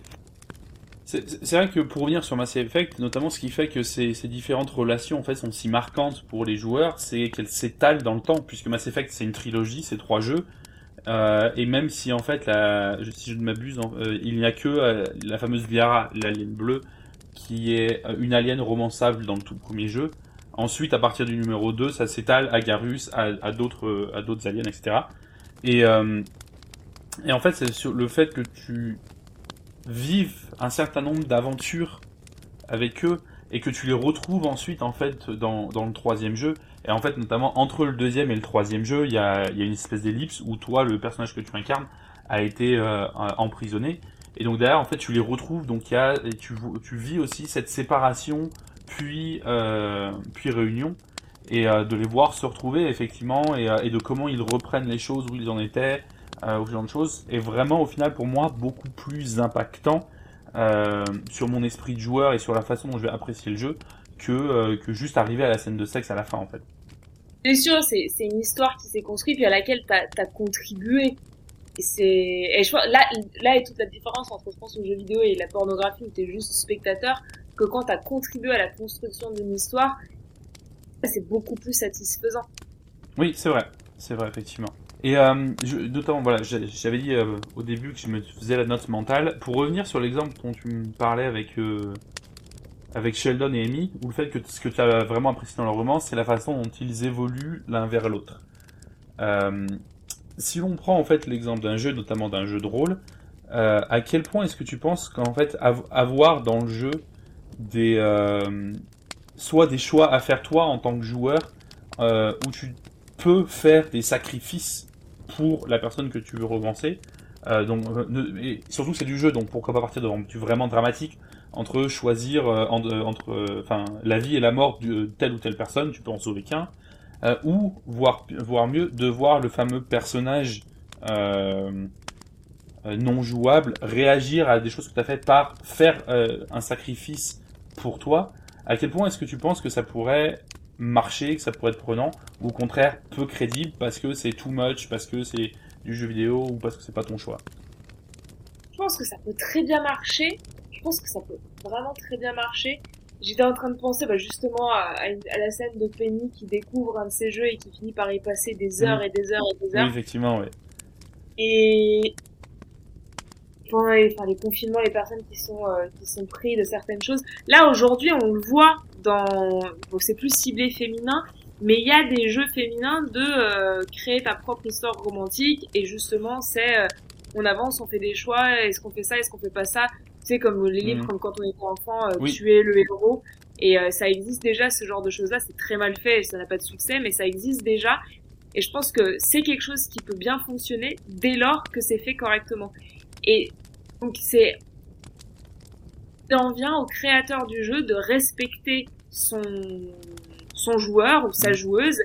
C'est vrai que pour revenir sur Mass Effect, notamment ce qui fait que ces, ces différentes relations en fait sont si marquantes pour les joueurs, c'est qu'elles s'étalent dans le temps, puisque Mass Effect c'est une trilogie, c'est trois jeux, euh, et même si en fait, la, si je ne m'abuse, euh, il n'y a que euh, la fameuse Liara, l'alien bleue, qui est euh, une alien romançable dans le tout premier jeu. Ensuite, à partir du numéro 2, ça s'étale à Garus, à, à d'autres aliens, etc. Et, et en fait, c'est sur le fait que tu vivent un certain nombre d'aventures avec eux et que tu les retrouves ensuite en fait dans, dans le troisième jeu. Et en fait, notamment entre le deuxième et le troisième jeu, il y a, y a une espèce d'ellipse où toi, le personnage que tu incarnes, a été euh, emprisonné. Et donc derrière, en fait, tu les retrouves. Donc y a, et tu, tu vis aussi cette séparation, puis euh, puis réunion, et euh, de les voir se retrouver effectivement, et, et de comment ils reprennent les choses où ils en étaient, euh, ce genre de choses, est vraiment au final pour moi beaucoup plus impactant euh, sur mon esprit de joueur et sur la façon dont je vais apprécier le jeu que, euh, que juste arriver à la scène de sexe à la fin en fait. C'est sûr, c'est une histoire qui s'est construite puis à laquelle tu as, contribué. Et c'est et je là là est toute la différence entre je pense le jeu vidéo et la pornographie où tu es juste spectateur que quand tu as contribué à la construction d'une histoire, c'est beaucoup plus satisfaisant. Oui, c'est vrai. C'est vrai effectivement. Et euh, notamment, voilà, j'avais dit euh, au début que je me faisais la note mentale. Pour revenir sur l'exemple dont tu me parlais avec euh, avec Sheldon et Amy, où le fait que ce que tu as vraiment apprécié dans leur roman, c'est la façon dont ils évoluent l'un vers l'autre. Euh, si l'on prend en fait l'exemple d'un jeu, notamment d'un jeu de rôle, euh, à quel point est-ce que tu penses qu'en fait avoir dans le jeu des soit des choix à faire toi en tant que joueur, où tu peux faire des sacrifices pour la personne que tu veux romancer, donc, et surtout c'est du jeu, donc pourquoi pas partir de du vraiment dramatique entre choisir euh, euh, entre euh, enfin la vie et la mort de telle ou telle personne, tu peux en sauver qu'un, ou voire voire mieux de voir le fameux personnage non jouable réagir à des choses que tu as faites par faire un sacrifice pour toi. À quel point est-ce que tu penses que ça pourrait marcher, que ça pourrait être prenant, ou au contraire peu crédible parce que c'est too much, parce que c'est du jeu vidéo ou parce que c'est pas ton choix Je pense que ça peut très bien marcher je pense que ça peut vraiment très bien marcher. J'étais en train de penser bah, justement à, la scène de Penny qui découvre un de ses jeux et qui finit par y passer des heures et des heures et des heures. Oui, effectivement, oui. Et enfin, les confinements, les personnes qui sont euh, qui sont pris de certaines choses. Là aujourd'hui, on le voit dans, bon, c'est plus ciblé féminin, mais il y a des jeux féminins de euh, créer ta propre histoire romantique et justement c'est euh, on avance, on fait des choix, est-ce qu'on fait ça, est-ce qu'on fait pas ça? Sais, comme les livres, mhm. comme quand on était enfant, euh, tu es le héros. Et euh, ça existe déjà, ce genre de choses-là. C'est très mal fait, ça n'a pas de succès, mais ça existe déjà. Et je pense que c'est quelque chose qui peut bien fonctionner dès lors que c'est fait correctement. Et donc c'est, en vient au créateur du jeu de respecter son son joueur ou sa joueuse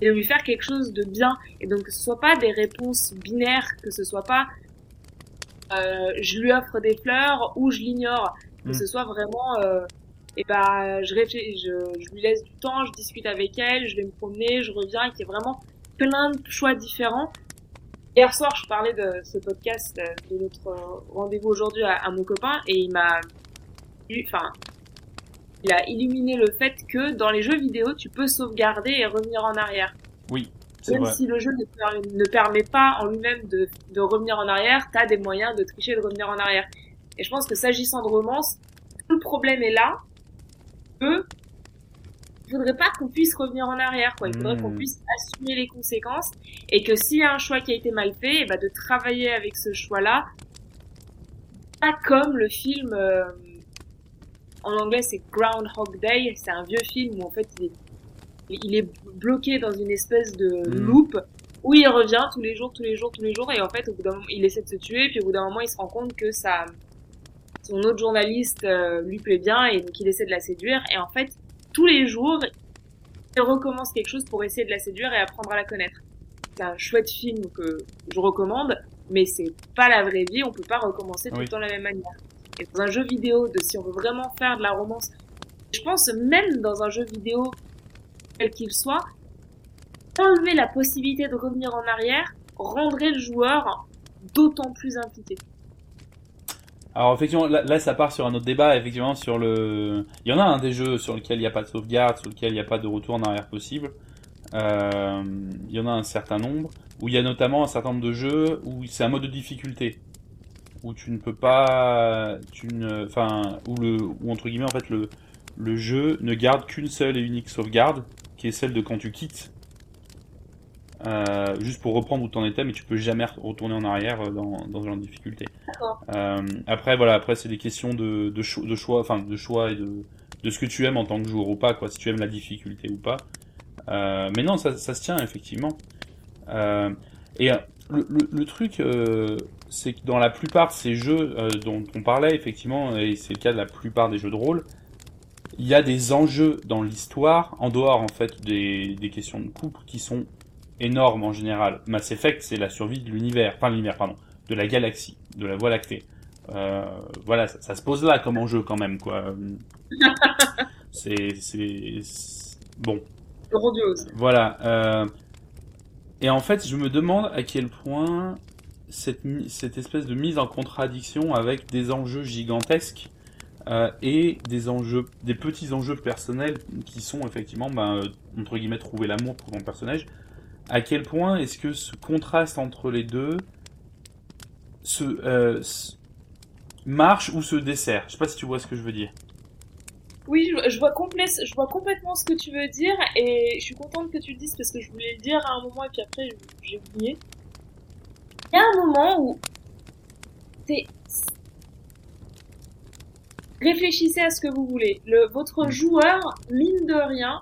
et de lui faire quelque chose de bien. Et donc que ce soit pas des réponses binaires, que ce soit pas euh, je lui offre des fleurs ou je l'ignore. Que ce soit vraiment, euh, et ben, je, réfléchis, je, je lui laisse du temps, je discute avec elle, je vais me promener, je reviens, et qu'il y ait vraiment plein de choix différents. Hier soir, je parlais de ce podcast, euh, de notre rendez-vous aujourd'hui à, à, mon copain, et il m'a, enfin, il a illuminé le fait que dans les jeux vidéo, tu peux sauvegarder et revenir en arrière. Oui. Même si le jeu ne, permet pas en lui-même de, de, revenir en arrière, t'as des moyens de tricher et de revenir en arrière. Et je pense que s'agissant de romance, tout le problème est là, que il faudrait pas qu'on puisse revenir en arrière, quoi. Il faudrait qu'on hmm. puisse assumer les conséquences et que s'il y a un choix qui a été mal fait, bah, de travailler avec ce choix-là, pas comme le film, euh, en anglais c'est Groundhog Day, c'est un vieux film où en fait il est il est bloqué dans une espèce de mm. loop où il revient tous les jours, tous les jours, tous les jours, et en fait, au bout d'un moment, il essaie de se tuer, puis au bout d'un moment, il se rend compte que ça, son autre journaliste euh, lui plaît bien, et donc il essaie de la séduire, et en fait, tous les jours, il recommence quelque chose pour essayer de la séduire et apprendre à la connaître. C'est un chouette film que je recommande, mais c'est pas la vraie vie, on peut pas recommencer tout le temps de la même manière. Et dans un jeu vidéo, de si on veut vraiment faire de la romance, je pense même dans un jeu vidéo quel qu'il soit, enlever la possibilité de revenir en arrière rendrait le joueur d'autant plus impliqué. Alors effectivement, là, ça part sur un autre débat, effectivement sur le... Il y en a un des jeux sur lequel il n'y a pas de sauvegarde, sur lequel il n'y a pas de retour en arrière possible. Euh, il y en a un certain nombre, où il y a notamment un certain nombre de jeux où c'est un mode de difficulté, où tu ne peux pas... Tu ne... Enfin, où, le... où entre guillemets, en fait, le, le jeu ne garde qu'une seule et unique sauvegarde, qui est celle de quand tu quittes. Euh, juste pour reprendre où tu en étais, mais tu peux jamais retourner en arrière euh, dans, dans genre de difficulté. Euh, après, voilà, après c'est des questions de, de, choix, enfin de choix et de, de ce que tu aimes en tant que joueur ou pas, quoi, si tu aimes la difficulté ou pas. mais non, ça, ça, se tient effectivement. et le, le, truc, c'est que dans la plupart de ces jeux dont on parlait, effectivement, et c'est le cas de la plupart des jeux de rôle, il y a des enjeux dans l'histoire, en dehors en fait des, des, questions de couple, qui sont énormes en général. Mass Effect, c'est la survie de l'univers, enfin l'univers, pardon, de la galaxie, de la Voie lactée. Euh, voilà, ça, ça, se pose là comme enjeu quand même, quoi. c'est, c'est, bon. grandiose. Voilà. Euh... Et en fait, je me demande à quel point cette, cette espèce de mise en contradiction avec des enjeux gigantesques euh, et des enjeux, des petits enjeux personnels qui sont effectivement, ben, euh, entre guillemets, trouver l'amour pour ton personnage. À quel point est-ce que ce contraste entre les deux se, euh, marche ou se dessert? Je sais pas si tu vois ce que je veux dire. Oui, je, vois je vois complètement ce que tu veux dire et je suis contente que tu le dises parce que je voulais le dire à un moment et puis après j'ai oublié. Il y a un moment où c'est réfléchissez à ce que vous voulez. Le, votre mm. joueur, mine de rien,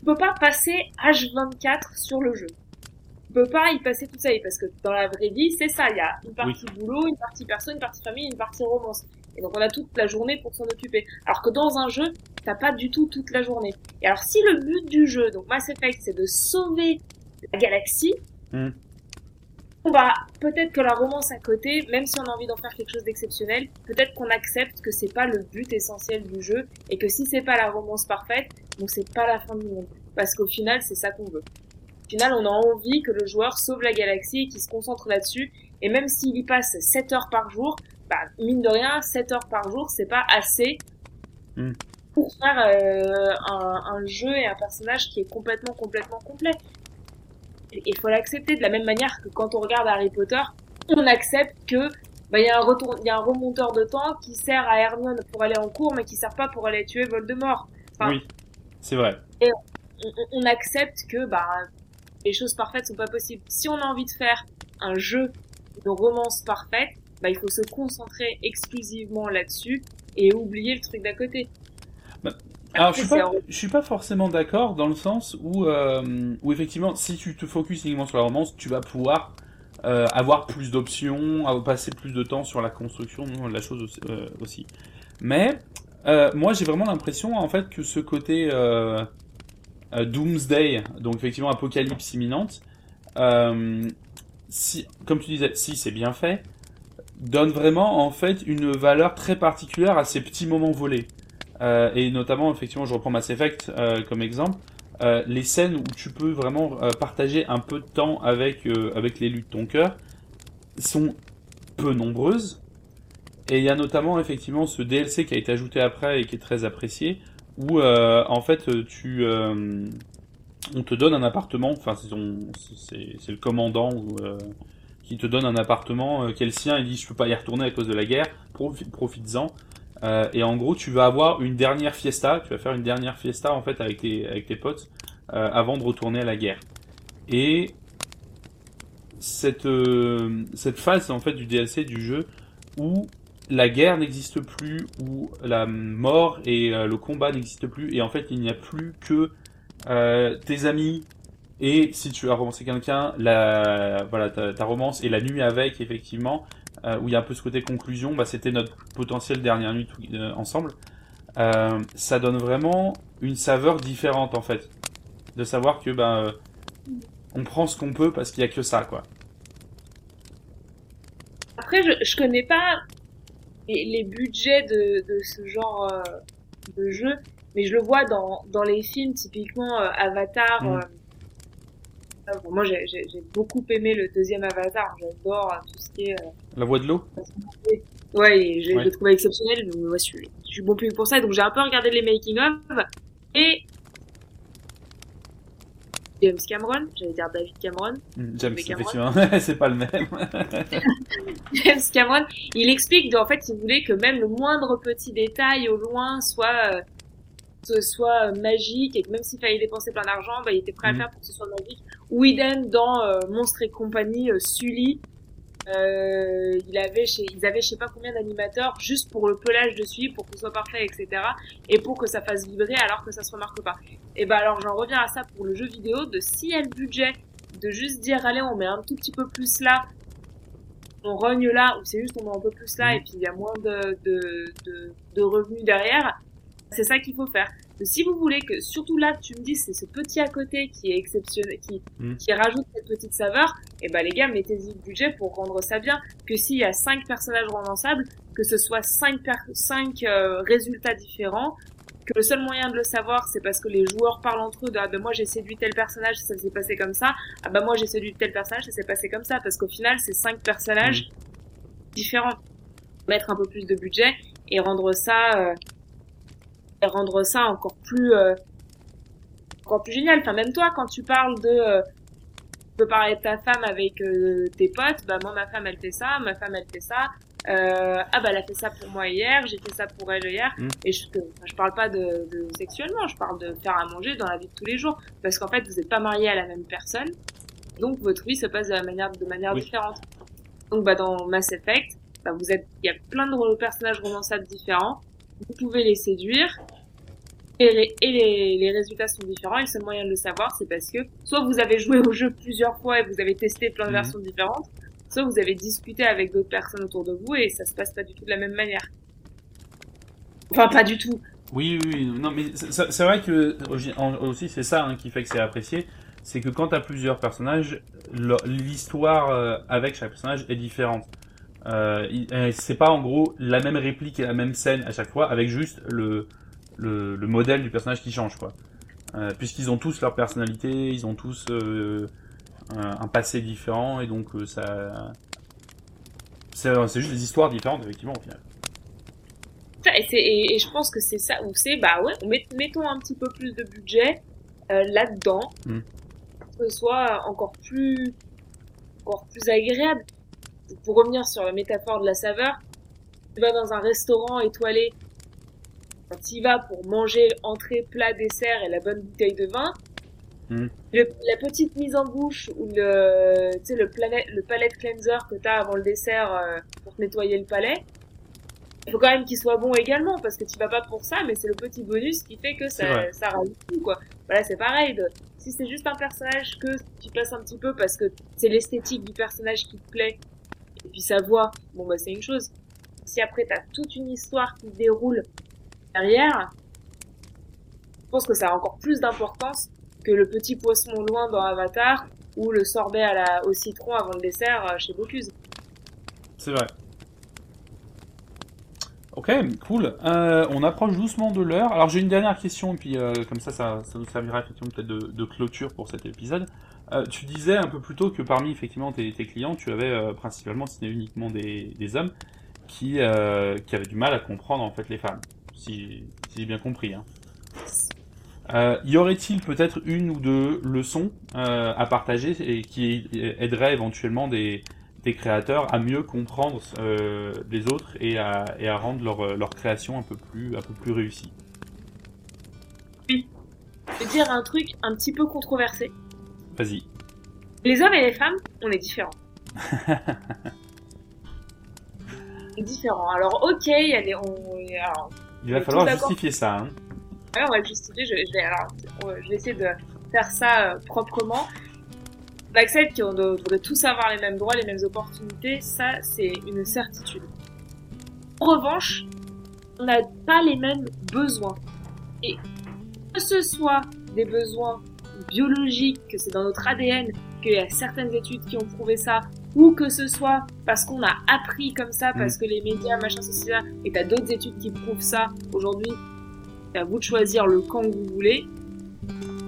ne peut pas passer H24 sur le jeu. Il peut pas y passer tout ça, parce que dans la vraie vie, c'est ça. Il y a une partie boulot, une partie perso, une partie famille, une partie romance. Et donc on a toute la journée pour s'en occuper. Alors que dans un jeu, t'as pas du tout toute la journée. Et alors si le but du jeu, donc Mass Effect, c'est de sauver la galaxie, mm. Bon bah peut-être que la romance à côté, même si on a envie d'en faire quelque chose d'exceptionnel, peut-être qu'on accepte que c'est pas le but essentiel du jeu et que si c'est pas la romance parfaite, donc c'est pas la fin du monde. Parce qu'au final, c'est ça qu'on veut. Au final, on a envie que le joueur sauve la galaxie et qu'il se concentre là-dessus. Et même s'il y passe 7 heures par jour, bah mine de rien, 7 heures par jour, c'est pas assez hmm. pour faire euh, un, un jeu et un personnage qui est complètement complètement complet il faut l'accepter de la même manière que quand on regarde Harry Potter, on accepte que bah, il y a un retour, il y a un remonteur de temps qui sert à Hermione pour aller en cours, mais qui sert pas pour aller tuer Voldemort. oui, c'est vrai. Et on, accepte que bah les choses parfaites sont pas possibles. Si on a envie de faire un jeu de romance parfaite, bah il faut se concentrer exclusivement là-dessus et oublier le truc d'à côté. Bah, alors, je suis, pas, je suis pas forcément d'accord dans le sens où, euh, où effectivement, si tu te focuses uniquement sur la romance, tu vas pouvoir euh, avoir plus d'options, passer plus de temps sur la construction de la chose aussi. Euh, Mais euh, moi, j'ai vraiment l'impression en fait que ce côté euh, euh, Doomsday, donc effectivement apocalypse imminente, si, comme tu disais, si c'est bien fait, donne vraiment en fait une valeur très particulière à ces petits moments volés. Euh, et notamment, effectivement, je reprends Mass Effect euh, comme exemple. Euh, les scènes où tu peux vraiment partager un peu de temps avec avec l'élu de ton cœur sont peu nombreuses. Et il y a notamment effectivement ce DLC qui a été ajouté après et qui est très apprécié, où en fait tu on te donne un appartement, enfin c'est le commandant qui te donne un appartement qui est le sien, il dit je peux pas y retourner à cause de la guerre, profites-en. Euh, et en gros, tu vas avoir une dernière fiesta, tu vas faire une dernière fiesta en fait avec tes, avec tes potes euh, avant de retourner à la guerre. Et cette, euh, cette phase en fait du DLC du jeu où la guerre n'existe plus, où la mort et le combat n'existent plus, et en fait il n'y a plus que tes amis et si tu as romancé quelqu'un, la voilà ta, ta romance et la nuit avec effectivement, euh, où il y a un peu ce côté conclusion, bah, c'était notre potentiel dernière nuit euh, ensemble. Euh, ça donne vraiment une saveur différente en fait, de savoir que bah, on prend ce qu'on peut parce qu'il y a que ça quoi. Après, je, je connais pas les, les budgets de, de, ce genre de jeu, mais je le vois dans, dans les films, typiquement Avatar. Mm. moi, j'ai beaucoup aimé le deuxième Avatar. J'adore tout ce qui est la voix de l'eau Ouais, je l'ai trouvé exceptionnel. Donc, ouais, je, suis, je suis bon public pour ça. Donc j'ai un peu regardé les making-of. Et James Cameron, j'allais dire David Cameron. Hmm, James, effectivement, c'est pas le même. James Cameron, il explique en fait, il voulait que même le moindre petit détail au loin soit euh, soit magique et que même s'il fallait dépenser plein d'argent, bah, il était prêt à hmm. faire pour que ce soit magique. Whedon dans euh, Monstre et compagnie, euh, Sully, euh, il avait chez, ils avaient je sais pas combien d'animateurs juste pour le pelage dessus, pour que ce soit parfait, etc. Et pour que ça fasse vibrer alors que ça se remarque pas. Et ben alors j'en reviens à ça pour le jeu vidéo, de si y a le budget, de juste dire allez on met un tout petit peu plus là, on rogne là, ou c'est juste on met un peu plus là, et puis il y a moins de, de, de, de revenus derrière, c'est ça qu'il faut faire si vous voulez que, surtout là, tu me dis, c'est ce petit à côté qui est exceptionnel, qui, hmm. qui rajoute cette petite saveur, et eh ben les gars, mettez-y le budget pour rendre ça bien. Que s'il y a cinq personnages romançables, que ce soit cinq, cinq euh, résultats différents, que le seul moyen de le savoir, c'est parce que les joueurs parlent entre eux de ah ben moi j'ai séduit tel personnage, ça s'est passé comme ça. Ah ben moi j'ai séduit tel personnage, ça s'est passé comme ça. Parce qu'au final, c'est cinq personnages différents. Mettre un peu plus de budget et rendre ça euh, et rendre ça encore plus euh, encore plus génial. Enfin même toi, quand tu parles de euh, tu peux parler de ta femme avec euh, tes potes, bah moi ma femme elle fait ça, ma femme elle fait ça. Euh, ah bah elle a fait ça pour moi hier, j'ai fait ça pour elle hier. Mm. Et je, je parle pas de, de sexuellement, je parle de faire à manger dans la vie de tous les jours. Parce qu'en fait, vous n'êtes pas marié à la même personne. Donc votre vie se passe de, la manière, de manière Oui. différente. Donc bah dans Mass Effect, bah, vous êtes, il y a plein de personnages romançables différents. Vous pouvez les séduire. Et, les, et les, les résultats sont différents. Et le seul moyen de le savoir, c'est parce que soit vous avez joué au jeu plusieurs fois et vous avez testé plein de Mhm. versions différentes, soit vous avez discuté avec d'autres personnes autour de vous et ça se passe pas du tout de la même manière. Enfin, pas du tout. Oui, oui, oui. Non, mais c'est vrai que aussi c'est ça hein, qui fait que c'est apprécié, c'est que quand t'as plusieurs personnages, l'histoire euh, avec chaque personnage est différente. Euh, euh, c'est pas en gros la même réplique et la même scène à chaque fois, avec juste le le, le modèle du personnage qui change, quoi. Euh, Puisqu'ils ont tous leur personnalité, ils ont tous euh, un, passé différent, et donc ça, c'est c'est juste des histoires différentes effectivement au final. Et, c'est- et, et je pense que c'est ça où c'est, bah ouais, on met- mettons un petit peu plus de budget euh, là-dedans, Mm. que ce soit encore plus, encore plus agréable. Pour revenir sur la métaphore de la saveur, tu vas dans un restaurant étoilé, quand tu y vas pour manger entrée, plat, dessert et la bonne bouteille de vin, Mm. le- la petite mise en bouche ou le, tu sais, le, planet, le palette cleanser que tu as avant le dessert euh, pour te nettoyer le palais, il faut quand même qu'il soit bon également parce que tu vas pas pour ça mais c'est le petit bonus qui fait que ça, ça rajoute tout quoi voilà c'est pareil de, si c'est juste un personnage que tu passes un petit peu parce que c'est l'esthétique du personnage qui te plaît et puis sa voix bon bah c'est une chose si après t'as toute une histoire qui déroule derrière je pense que ça a encore plus d'importance que le petit poisson loin dans Avatar ou le sorbet à la, au citron avant le dessert euh, chez Bocuse. C'est vrai. Ok, cool. Euh, on approche doucement de l'heure. Alors j'ai une dernière question, et puis euh, comme ça, ça, ça nous servira effectivement peut-être de, de clôture pour cet épisode. Euh, tu disais un peu plus tôt que parmi effectivement tes, clients, tu avais euh, principalement, si uniquement des, des hommes, qui, euh, qui avaient du mal à comprendre en fait les femmes, si, j'ai bien compris. Hein. Y aurait-il peut-être une ou deux leçons à partager et qui aideraient éventuellement des, des créateurs à mieux comprendre les autres et à, et à rendre leur, leur création un peu plus, un peu plus réussie? Je vais dire un truc un petit peu controversé. Vas-y. Les hommes et les femmes, on est différents. différents. Alors, ok, il y a des, on, alors, Il va falloir justifier ça. Hein. ouais, on va justifier. Je, je vais, alors, je vais essayer de faire ça euh, proprement. On accepte qu'on devrait tous avoir les mêmes droits, les mêmes opportunités. Ça, c'est une certitude. En revanche, on n'a pas les mêmes besoins. Et que ce soit des besoins biologiques, que c'est dans notre ADN, qu'il y a certaines études qui ont prouvé ça, ou que ce soit parce qu'on a appris comme ça, parce que les médias, machin, ceci, ça, et t'as d'autres études qui prouvent ça aujourd'hui, c'est à vous de choisir le camp que vous voulez.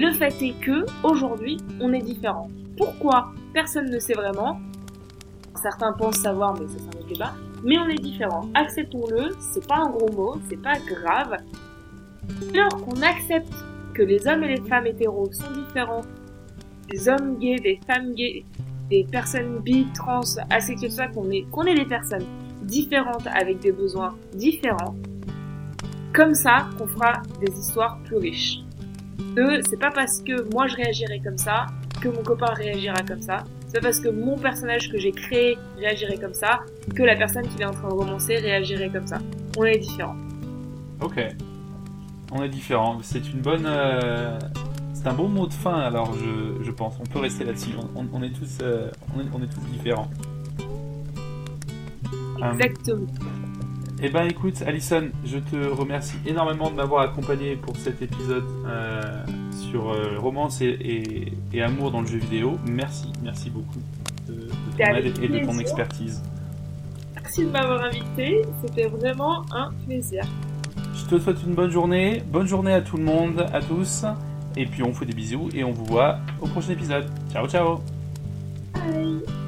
Le fait est que, aujourd'hui, on est différents. Pourquoi? Personne ne sait vraiment. Certains pensent savoir, mais ça, c'est un autre débat. Mais on est différents. Acceptons-le, c'est pas un gros mot, c'est pas grave. Alors qu'on accepte que les hommes et les femmes hétéros sont différents, des hommes gays, des femmes gays, des personnes bi, trans, asexuelles, ça, qu'on est, qu'on est des personnes différentes avec des besoins différents, comme ça qu'on fera des histoires plus riches. Deux, c'est pas parce que moi je réagirai comme ça que mon copain réagira comme ça. C'est parce que mon personnage que j'ai créé réagirait comme ça que la personne qui est en train de romancer réagirait comme ça. On est différents. Ok. On est différents. C'est une bonne. euh, C'est un bon mot de fin. Alors je, je pense. On peut rester là-dessus. On, on- on est tous. euh, On, est, on est tous différents. Euh, Exactement. Eh ben écoute, Alison, je te remercie énormément de m'avoir accompagné pour cet épisode euh, sur romance et, et- et amour dans le jeu vidéo. Merci, merci beaucoup de, ton aide et de ton expertise. Merci de m'avoir invité. C'était vraiment un plaisir. Je te souhaite une bonne journée. Bonne journée à tout le monde, à tous. Et puis on vous fait des bisous et on vous voit au prochain épisode. Ciao, ciao. Bye.